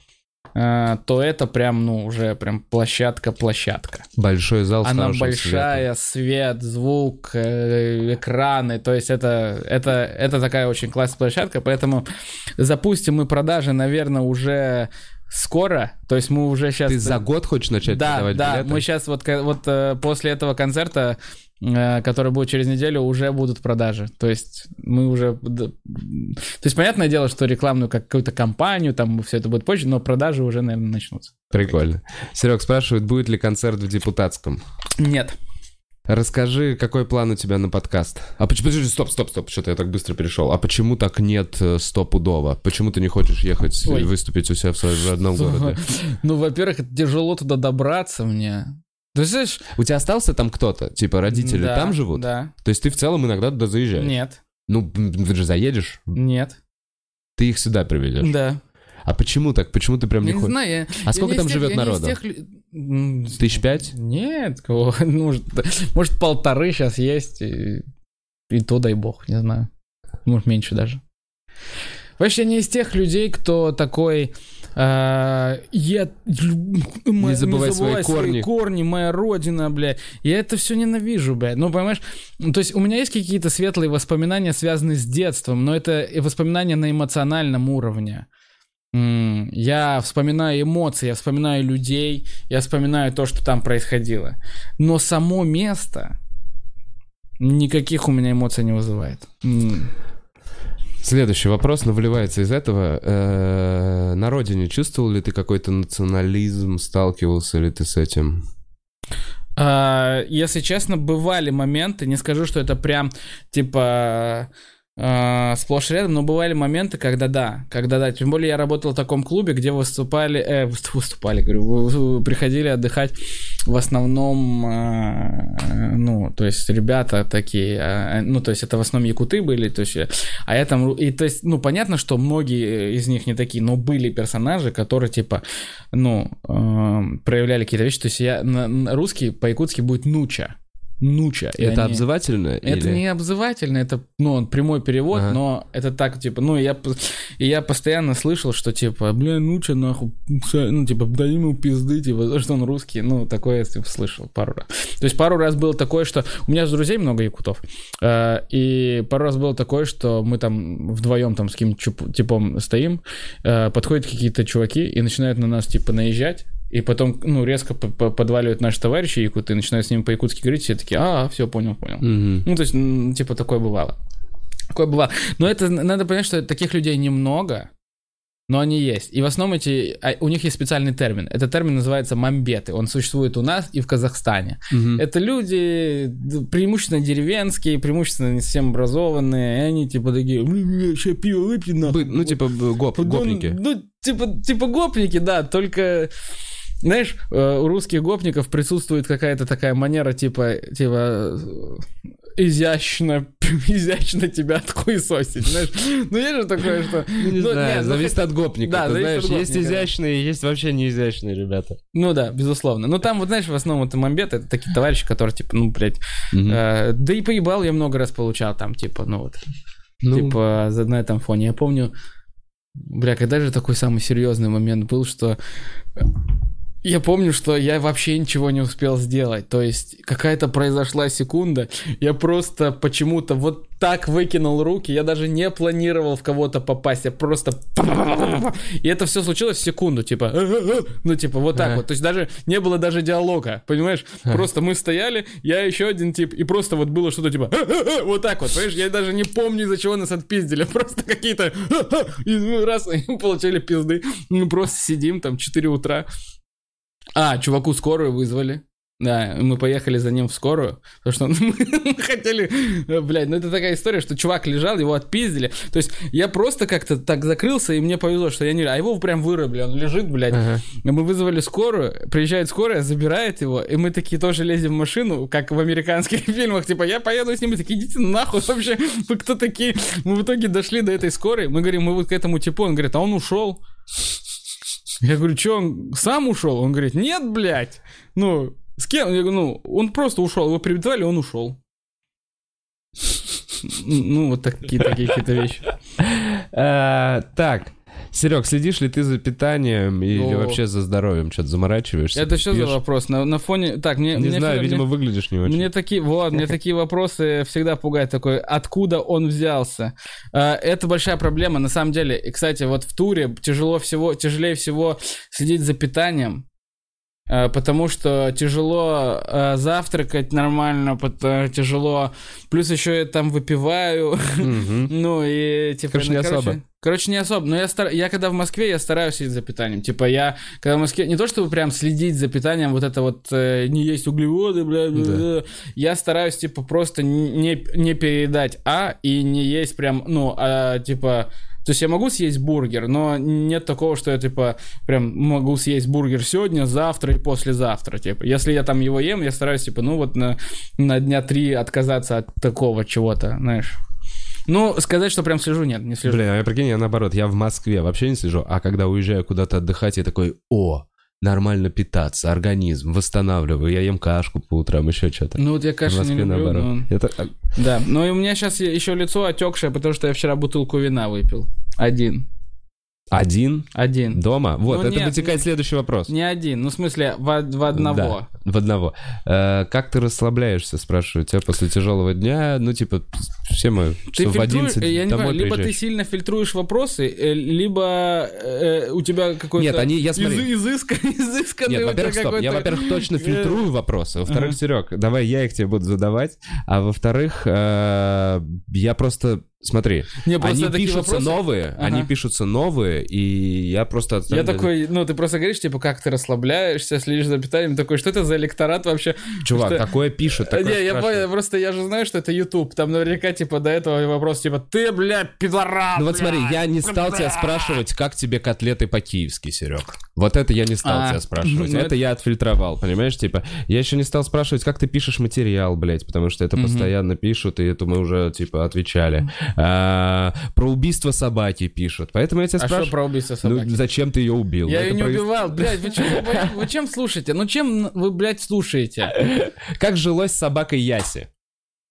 то это прям, ну, уже прям площадка-площадка. Большой зал Она большая, свет, звук, э, экраны, то есть это, это, это такая очень классная площадка, поэтому запустим мы продажи, наверное, уже скоро, то есть мы уже сейчас... Ты за год хочешь начать Да, продавать да, билеты? мы сейчас вот, вот э, после этого концерта, э, который будет через неделю, уже будут продажи. То есть мы уже... То есть понятное дело, что рекламную как- какую-то кампанию, там все это будет позже, но продажи уже, наверное, начнутся. Прикольно. Серег спрашивает, будет ли концерт в депутатском? Нет. Расскажи, какой план у тебя на подкаст? А почему... Подожди, стоп, стоп, стоп, что-то я так быстро перешел. А почему так нет э, стопудово? Почему ты не хочешь ехать Ой. выступить у себя в своем родном городе? Ну, во-первых, это тяжело туда добраться мне. Ты знаешь... У тебя остался там кто-то? Типа родители Да, там живут? Да. То есть ты в целом иногда туда заезжаешь? Нет. Ну, ты же заедешь, Нет. ты их сюда приведешь. Да. А почему так? Почему ты прям не не хочешь? знаю, я... А сколько я не там тех- живет народу? тех Тысяч пять? Нет, кого? Ну, Может, может, полторы сейчас есть, и, и то дай бог, не знаю. Может, меньше даже. Вообще, не из тех людей, кто такой... а, я лю- м- забывай свои корни. корни, моя родина, бля. Я это все ненавижу, бля. Ну, понимаешь, ну, то есть у меня есть какие-то светлые воспоминания, связанные с детством, но это воспоминания на эмоциональном уровне. Я вспоминаю эмоции, я вспоминаю людей, я вспоминаю то, что там происходило. Но само место никаких у меня эмоций не вызывает. Следующий вопрос, но выливается из этого. Э, На родине чувствовал ли ты какой-то национализм? Сталкивался ли ты с этим? А, Если честно, бывали моменты, не скажу, что это прям типа а, сплошь и рядом, но бывали моменты, когда да, когда да. Тем более я работал в таком клубе, где выступали, э, выс- выступали, говорю, вы- вы- приходили отдыхать в основном, а, ну, то есть ребята такие, а, ну, то есть это в основном якуты были, то есть, э, а я там, и то есть, ну, понятно, что многие из них не такие, но были персонажи, которые, типа, ну, эм, проявляли какие-то вещи, то есть я, на- на- русский по-якутски будет нуча, нуча. это они- обзывательно? это или- не обзывательно, это, ну, прямой перевод, Ага. но это так, типа, ну, я, и я постоянно слышал, что, типа, бля, ну, че, нахуй, ну, типа, дай ему пизды, типа, за что он русский, ну, такое я, типа, слышал пару раз. То есть пару раз было такое, что у меня же друзей много якутов, э, и пару раз было такое, что мы там вдвоем там с каким-то типом стоим, э, подходят какие-то чуваки и начинают на нас, типа, наезжать, и потом, ну, резко подваливают наши товарищи якуты, начинают с ними по-якутски говорить, все такие, а, все, понял, понял. Ну, то есть, типа, такое бывало. Такое бывало. Но это, надо понять, что таких людей немного, но они есть. И в основном эти, а, у них есть специальный термин. Этот термин называется мамбеты. Он существует у нас и в Казахстане. Мгм. Это люди преимущественно деревенские, преимущественно не совсем образованные, и они типа такие, «Бля, ща пиво выпьем, нахуй». Бы- Ну, типа, гоп, Ну, гопники. Ну, типа, типа гопники, да, только знаешь, э, у русских гопников присутствует какая-то такая манера, типа, типа, э, изящно, изящно тебя отхуесосить, знаешь. Ну, есть же такое, что... Ну, не Ну, знаю, нет, ну, зависит хоть- от гопника. Да, ты зависит знаешь, от есть гопника, да. изящные, есть вообще не изящные ребята. Ну да, безусловно. Ну там, вот знаешь, в основном это Мамбет, это такие товарищи, которые, типа, ну, блядь, Мгм. э, да и поебал я много раз получал там, типа, ну вот, Ну, типа, за- на этом фоне. Я помню, бля, когда же такой самый серьезный момент был, что я помню, что я вообще ничего не успел сделать. То есть какая-то произошла секунда, я просто почему-то вот так выкинул руки, я даже не планировал в кого-то попасть, я просто... И это все случилось в секунду, типа... Ну, типа, вот так вот. То есть даже не было даже диалога, понимаешь? Просто мы стояли, я еще один тип, и просто вот было что-то типа... Вот так вот, понимаешь? Я даже не помню, из-за чего нас отпиздили. Просто какие-то... И раз, и получили пизды. Мы просто сидим там 4 утра. А, чуваку скорую вызвали. Да, мы поехали за ним в скорую, потому что мы хотели, блядь, ну это такая история, что чувак лежал, его отпиздили. То есть я просто как-то так закрылся, и мне повезло, что я не... А его прям вырубили, он лежит, блядь. Ага. Мы вызвали скорую, приезжает скорая, забирает его, и мы такие тоже лезем в машину, как в американских фильмах, типа, я поеду с ним, и такие, идите нахуй вообще, вы кто такие? Мы в итоге дошли до этой скорой, мы говорим, мы вот к этому типу, он говорит, а он ушел. Я говорю, что, он сам ушел? Он говорит, нет, блядь. Ну, с кем? Я говорю, ну, он просто ушел, его привязали, он ушел. Ну, вот такие, такие какие-то вещи. А, Так, Серег, следишь ли ты за питанием или О. вообще за здоровьем? Что-то заморачиваешься? Это что за вопрос? На, на фоне... Так, мне... Не мне знаю, всегда- видимо, мне- выглядишь не очень. Мне такие, вот, мне такие вопросы всегда пугают такой, откуда он взялся. А, Это большая проблема, на самом деле. И, кстати, вот в туре тяжело всего, тяжелее всего следить за питанием, потому что тяжело а, завтракать нормально, пот- тяжело, плюс еще я там выпиваю, Мгм. ну и типа... Короче, не ну, особо. Короче, не особо. Но я, стар... я когда в Москве, я стараюсь следить за питанием. Типа я, когда в Москве, не то чтобы прям следить за питанием, вот это вот э, не есть углеводы, бля, бля, Да. бля. я стараюсь типа просто не, не переедать А и не есть прям, ну, а, типа... То есть я могу съесть бургер, но нет такого, что я, типа, прям могу съесть бургер сегодня, завтра и послезавтра, типа. Если я там его ем, я стараюсь, типа, ну вот на, на дня три отказаться от такого чего-то, знаешь. Ну, сказать, что прям слежу, нет, не слежу. Блин, а я прикинь, я наоборот, я в Москве вообще не слежу, а когда уезжаю куда-то отдыхать, я такой, о, нормально питаться, организм, восстанавливаю, я ем кашку по утрам, еще что-то. Ну вот я кашу не люблю, наоборот. но- Это, а, Да, но и у меня сейчас еще лицо отекшее, потому что я вчера бутылку вина выпил. Один. Один Один. дома? Вот, Ну, это нет, вытекает следующий вопрос. Не один, ну в смысле в, в одного. Да, в одного. Э, как ты расслабляешься, спрашиваю тебя, после тяжелого дня? Ну, типа, все мы Ты в фильтруешь, 11 я не понимаю, либо ты сильно фильтруешь вопросы, э, либо э, у тебя какой-то Нет, они- я смотри. изы- изыска- изысканный Нет, во-первых, стоп. Я, во-первых, точно э, фильтрую вопросы. Во-вторых. Серег, давай я их тебе буду задавать. А во-вторых, э, я просто... Смотри, Не, они пишутся вопросы- новые, Ага. они пишутся новые, и я просто... Я отставляю- такой, ну, ты просто говоришь, типа, как ты расслабляешься, следишь за питанием, такой, что это за электорат вообще? Чувак, что- такое пишут, такое не, я понял, просто я же знаю, что это YouTube. Там наверняка, типа, до этого вопрос, типа, ты, бля, пидорас, Ну вот смотри, я не стал тебя бля». спрашивать, как тебе котлеты по-киевски, Серег. Вот это я не стал А, тебя спрашивать. ну это это- я отфильтровал, понимаешь? Типа, я еще не стал спрашивать, как ты пишешь материал, блядь, потому что это постоянно пишут, и это мы уже, типа, отвечали. А, про убийство собаки пишут. Поэтому я тебя А что спрашиваю, про убийство ну, собаки? зачем ты ее убил? я Ну, ее не про- убивал, блядь, вы, чем, вы, вы чем слушаете? Ну чем вы, блядь, слушаете? Как жилось с собакой Яси?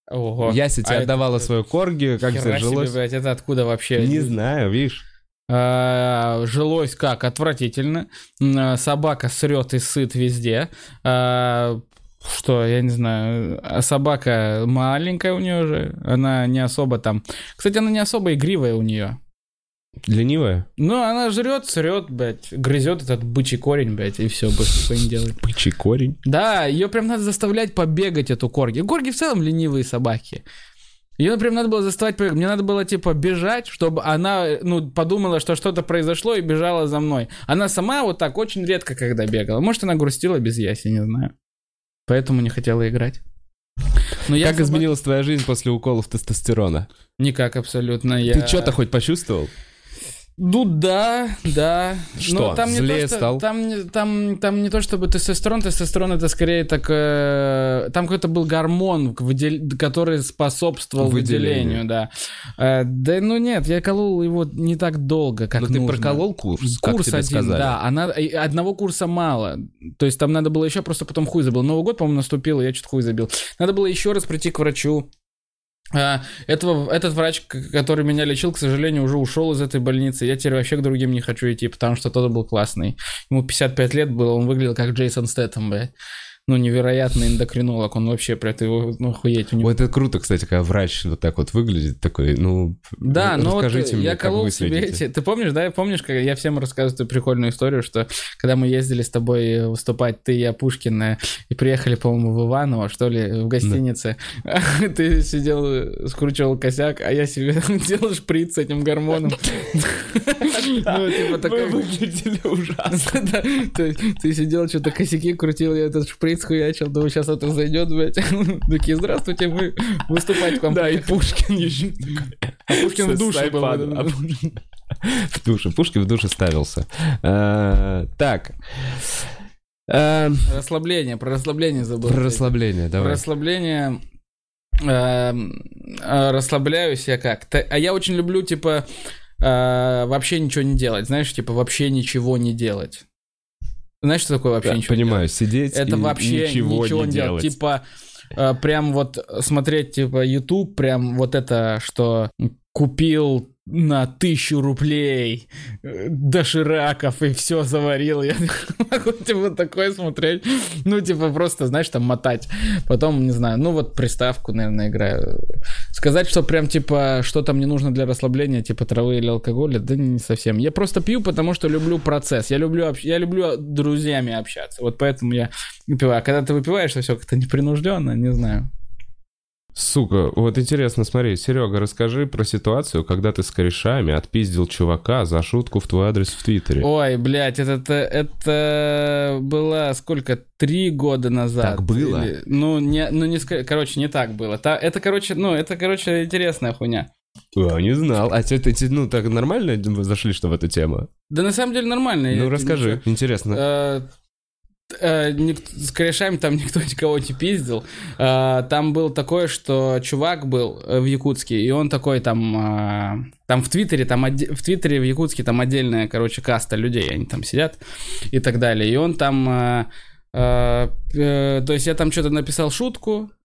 Ого. Яси тебе А отдавала это- свою корги, как тебе себе, жилось? блядь, это откуда вообще? Не знаю, видишь? А, жилось как? Отвратительно. А, Собака срет и сыт везде. Что, я не знаю. А собака маленькая у нее же. Она не особо там... Кстати, она не особо игривая у нее. Ленивая? Ну, она жрет, срет, блядь, грызет этот бычий корень, блядь, и все, больше ничего не делает. Бычий корень. Да, ее прям надо заставлять побегать, эту корги. Корги в целом ленивые собаки. Ее прям надо было заставать побегать. Мне надо было, типа, бежать, чтобы она, ну, подумала, что что-то произошло и бежала за мной. Она сама вот так очень редко когда бегала. Может, она грустила без яси, не знаю. Поэтому не хотела играть. Но Как собак- изменилась твоя жизнь после уколов тестостерона? Никак абсолютно. Я... Ты что-то хоть почувствовал? Ну да, да. Что, Но там злее не то, что, стал? Там, там, там не то чтобы тестостерон, тестостерон это скорее так... э, там какой-то был гормон, выдел- который способствовал Выделению. выделению, да. Э, да ну нет, я колол его не так долго, как Ну, ты нужно. проколол курс, как Курс тебе один, сказали. да, а и одного курса мало. То есть там надо было еще, просто потом хуй забыл. Новый год, по-моему, наступил, и я что-то хуй забил. Надо было еще раз прийти к врачу. А, этого, этот врач, который меня лечил, к сожалению, уже ушел из этой больницы. Я теперь вообще к другим не хочу идти, потому что тот был классный. Ему 55 лет было, он выглядел как Джейсон Стэттем, блядь. Ну, невероятный эндокринолог, он вообще, прям, его, ну, охуеть. У него Вот это круто, кстати, когда врач вот так вот выглядит, такой, ну, Да, вот расскажите мне, я как колол вы себе эти... Ты помнишь, да? Помнишь, как я всем рассказываю эту прикольную историю, что когда мы ездили с тобой выступать, ты я, Пушкин, э, и приехали, по-моему, в Иваново, что ли, в гостинице, ты сидел, э, скручивал косяк, а я себе делал шприц с этим гормоном. Ну, типа такой... выглядели ужасно. Да, ты сидел, что-то косяки крутил, я этот шприц хуячил, думаю, сейчас это зайдет, блядь. Такие, здравствуйте, мы выступать к вам. Да, и Пушкин еще А Пушкин в душе был. В душе. Пушкин в душе ставился. А, Так. А, Расслабление, про расслабление забыл. Про расслабление, Про давай. расслабление. эм, Расслабляюсь я как? А я очень люблю, типа, вообще ничего не делать. Знаешь, типа, вообще ничего не делать. Знаешь, что такое вообще Да, ничего не Понимаю, сидеть это и вообще ничего, ничего, не не делать. делать. Типа, э, прям вот смотреть, типа, YouTube, прям вот это, что купил на тысячу рублей э, дошираков и все заварил. Я могу, типа, такое смотреть. Ну, типа, просто, знаешь, там мотать. Потом, не знаю, ну, вот приставку, наверное, играю. Сказать, что прям, типа, что там не нужно для расслабления, типа, травы или алкоголя, да не совсем. Я просто пью, потому что люблю процесс. Я люблю, общ- я люблю друзьями общаться. Вот поэтому я выпиваю. А когда ты выпиваешь, то все как-то непринужденно, не знаю. Сука, вот интересно, смотри, Серега, расскажи про ситуацию, когда ты с корешами отпиздил чувака за шутку в твой адрес в Твиттере. Ой, блядь, это, это, это было сколько? Три года назад. Так было? Или- ну, не, ну, не, короче, не так было. Та- это, короче, ну, это, короче, интересная хуйня. А, не знал. А те- ну, так нормально зашли, что в эту тему? Да на самом деле нормально. Ну, Это расскажи, ничего. интересно. Э, с корешами там никто никого не пиздил. Э, Там было такое, что чувак был э, в Якутске, и он такой там... э, Там в Твиттере, там в Твиттере в Якутске там отдельная, короче, каста людей, они там сидят и так далее. И он там... э, э, э, То есть я там что-то написал шутку, э,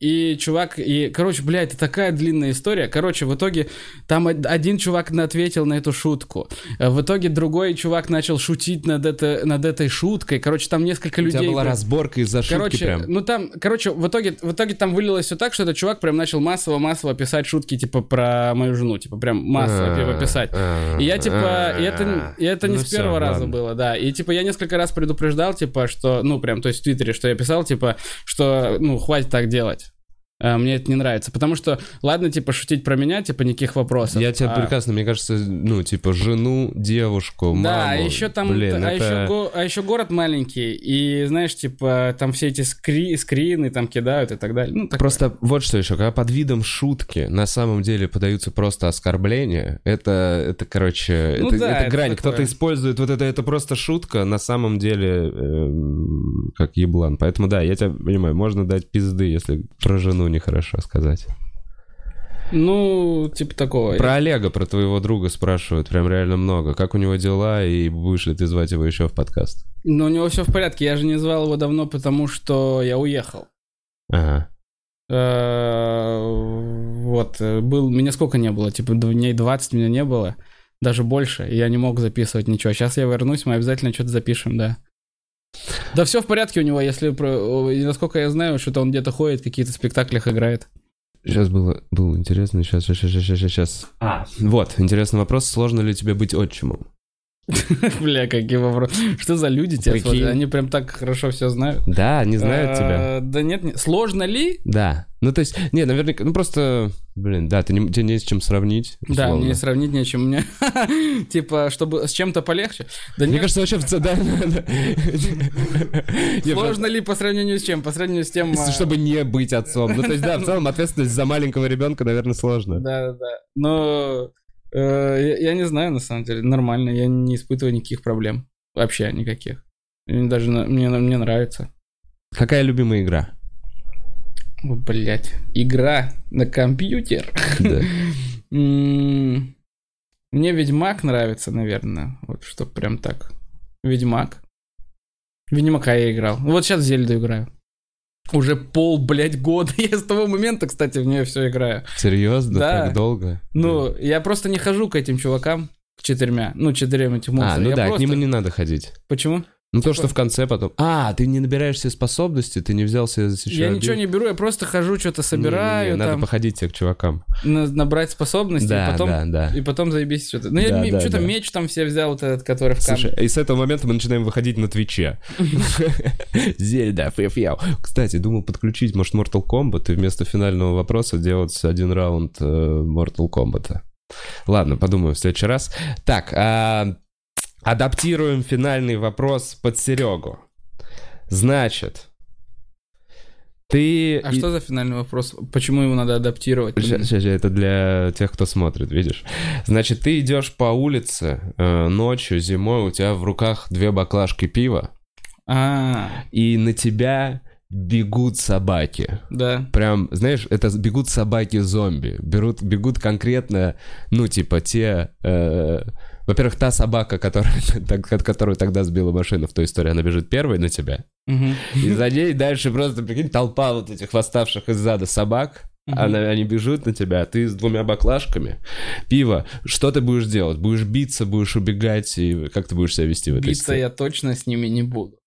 и чувак, и, короче, блядь, это такая длинная история. Короче, в итоге там од- один чувак ответил на эту шутку. Э, В итоге другой чувак начал шутить над, это, над этой шуткой. Короче, там несколько У людей... тебя была прям- разборка из-за шутки Короче, прям. ну там, короче, в итоге, в итоге там вылилось все так, что этот чувак прям начал массово-массово писать шутки, типа, про мою жену, типа, прям массово типа, писать. А, И я, типа, а, и это, и это не ну с первого раза ладно. было, да. И, типа, я несколько раз предупреждал, типа, что, ну, прям, то есть в Твиттере, что я писал, типа, что, ну, хватит так делать. А, Мне это не нравится. Потому что, ладно, типа, шутить про меня, типа, никаких вопросов. Я тебя А, прекрасно, мне кажется, ну, типа, жену, девушку, маму. Да, а еще там, Блин, а, это... еще го- а еще город маленький, и знаешь, типа, там все эти скри- скрины там кидают и так далее. Ну, такое. Просто вот что еще, когда под видом шутки на самом деле подаются просто оскорбления, это, это короче, Ну это, да, это это грань. такое. Кто-то использует вот это, это просто шутка, на самом деле эм, как еблан. Поэтому да, я тебя понимаю, можно дать пизды, если про жену нехорошо сказать. Ну, типа такого. Про Олега, про твоего друга спрашивают прям реально много. Как у него дела и будешь ли ты звать его еще в подкаст? Но у него все в порядке. Я же не звал его давно, потому что я уехал. Ага. Э, Вот, э, был, меня сколько не было, типа дней 20 меня не было, даже больше, и я не мог записывать ничего. Сейчас я вернусь, мы обязательно что-то запишем, да. Да все в порядке у него, если, насколько я знаю, что-то он где-то ходит, в каких-то спектаклях играет. Сейчас было, было интересно. Сейчас, сейчас, сейчас, сейчас, сейчас. Вот, интересный вопрос. Сложно ли тебе быть отчимом? Бля, какие вопросы. Что за люди тебя смотрят? Они прям так хорошо все знают. Да, не знают тебя. А, Да нет, не- сложно ли? Да. Ну, то есть, не, наверняка, ну просто, блин, да, ты не, тебе не с чем сравнить. Да, условно. мне сравнить нечем. Мне типа, чтобы с чем-то полегче. Да Мне нет, кажется, вообще, да, да, да. Не, сложно ли по сравнению с чем? По сравнению с тем... а, Чтобы не быть отцом. Ну, то есть, да, в целом ответственность за маленького ребенка, наверное, сложно. Да, да, да. Но Я я не знаю, на самом деле. Нормально. Я не испытываю никаких проблем. Вообще никаких. Мне Даже мне, мне нравится. Какая любимая игра? Блять. Игра на компьютер. Да. Мне Ведьмак нравится, наверное. Вот что прям так. Ведьмак. Ведьмака я играл. Вот сейчас в Зельду играю. Уже пол, блядь, года. Я с того момента, кстати, в нее все играю. Серьезно? Да. Так долго? Ну, я просто не хожу к этим чувакам, к четырьмя. Ну, четырем этим А, монстрам. ну Я да, к просто- ним и не надо ходить. Почему? Ну то, Типа- что в конце потом... А, ты не набираешь себе способности, ты не взял себе еще я один? ничего не беру, я просто хожу, что-то Не, собираю, не, не, надо там, походить тебе к чувакам. на- набрать способности, Да, и потом да, да. И потом заебись что-то. Ну, я Да, ме- да, что-то да. меч там все взял, вот этот, который в камне. Слушай, и с этого момента мы начинаем выходить на Твиче. Зельда, фьяу. Кстати, думал подключить, может, Mortal Kombat и вместо финального вопроса делать один раунд э, Mortal Kombat. Ладно, подумаю в следующий раз. Так, а, адаптируем финальный вопрос под Серегу. Значит, ты... А и- что за финальный вопрос? Почему его надо адаптировать? Ща- ща, это для тех, кто смотрит, видишь? Значит, ты идешь по улице э, ночью, зимой, у тебя в руках две баклажки пива, А, и на тебя бегут собаки. да. Прям, знаешь, это бегут собаки-зомби. Берут, бегут конкретно, ну, типа, те... э, во-первых, та собака, которая, которую тогда сбила машина в той истории, она бежит первой на тебя. И за ней дальше просто, прикинь, толпа вот этих восставших из зада собак. Мгм. Она- они бежут на тебя, а ты с двумя баклажками пива. Что ты будешь делать? Будешь биться, будешь убегать, и как ты будешь себя вести в этой Биться ситуации? я точно с ними не буду.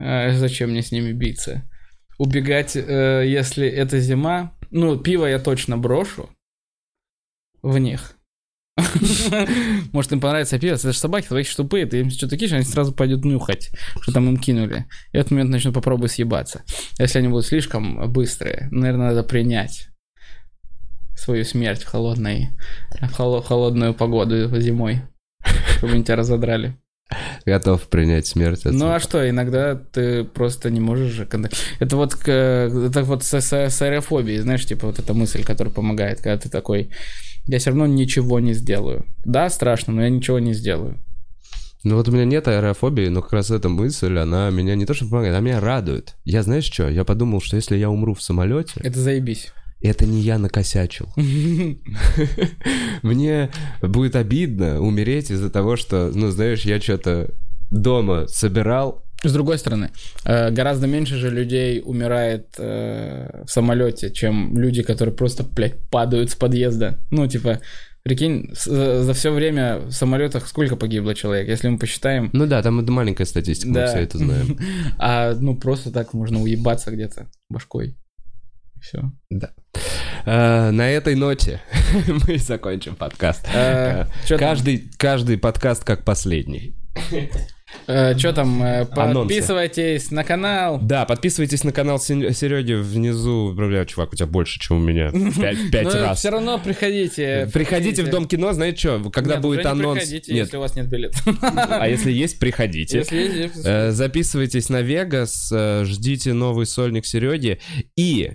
А зачем мне с ними биться? Убегать, э, если это зима. Ну, пиво я точно брошу в них. Может, им понравится пиво, это же собаки, собаки тупые, ты им что-то кинешь, они сразу пойдут нюхать, что там им кинули. И в этот момент начнут попробовать съебаться. Если они будут слишком быстрые, наверное, надо принять свою смерть в холодной, в холо- в холодную погоду зимой, чтобы они тебя разодрали. Готов принять смерть. от Ну а собак. что, иногда ты просто не можешь же... Это вот, это вот с, с, с аэрофобией, знаешь, типа вот эта мысль, которая помогает, когда ты такой, я все равно ничего не сделаю. Да, страшно, но я ничего не сделаю. Ну вот у меня нет аэрофобии, но как раз эта мысль, она меня не то что помогает, она меня радует. Я знаешь что? Я подумал, что если я умру в самолете, Это заебись. это не я накосячил. Мне будет обидно умереть из-за того, что, ну знаешь, я что-то дома собирал, С другой стороны, э, гораздо меньше же людей умирает э, в самолете, чем люди, которые просто, блядь, падают с подъезда. Ну, типа, прикинь, с- за, все время в самолетах сколько погибло человек, если мы посчитаем. Ну да, там это маленькая статистика, мы Да. все это знаем. А, ну, просто так можно уебаться где-то башкой. Все. Да. Э, На этой ноте мы закончим подкаст. Э, там, Каждый, каждый подкаст как последний. э, чё там э, Анонсы. подписывайтесь на канал. Да, подписывайтесь на канал Сереги внизу. Бля, чувак, у тебя больше, чем у меня. Пять, пять Но раз. все равно приходите. Приходите в Дом кино, знаете что, когда Нет, будет анонс... приходите, Нет, если у вас нет билета. а если есть, приходите. Если есть, Э, Записывайтесь на Вегас, ждите новый сольник Сереги. И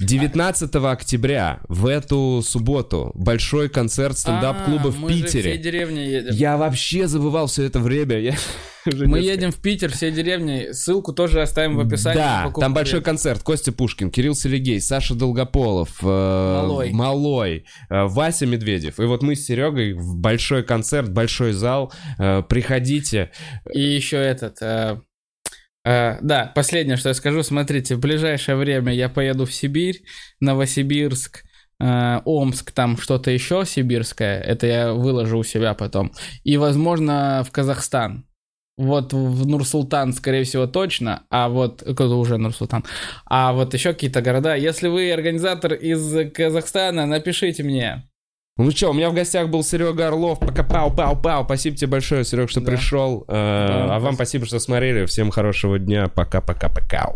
19 октября в эту субботу большой концерт стендап-клуба А, в Питере. всей деревней едем. Я вообще забывал все это время. Я Мы едем в Питер всей деревней. Ссылку тоже оставим в описании. Да, там большой концерт. Костя Пушкин, Кирилл Селегей, Саша Долгополов, э, Малой. Малой, э, Вася Медведев. И вот мы с Серегой в большой концерт, большой зал. Э, Приходите. И еще этот... э, да, последнее, что я скажу. Смотрите, в ближайшее время я поеду в Сибирь, Новосибирск, э, Омск, там что-то еще сибирское. Это я выложу у себя потом. И, возможно, в Казахстан. Вот в Нур-Султан, скорее всего, точно, а вот... Это уже Нур-Султан. А вот еще какие-то города. Если вы организатор из Казахстана, напишите мне. Ну что, у меня в гостях был Серега Орлов. Пока пау пау пау. Спасибо тебе большое, Серег, что Да. пришел. Э, Да, а вам спасибо. спасибо, что смотрели. Всем хорошего дня. Пока-пока-пока.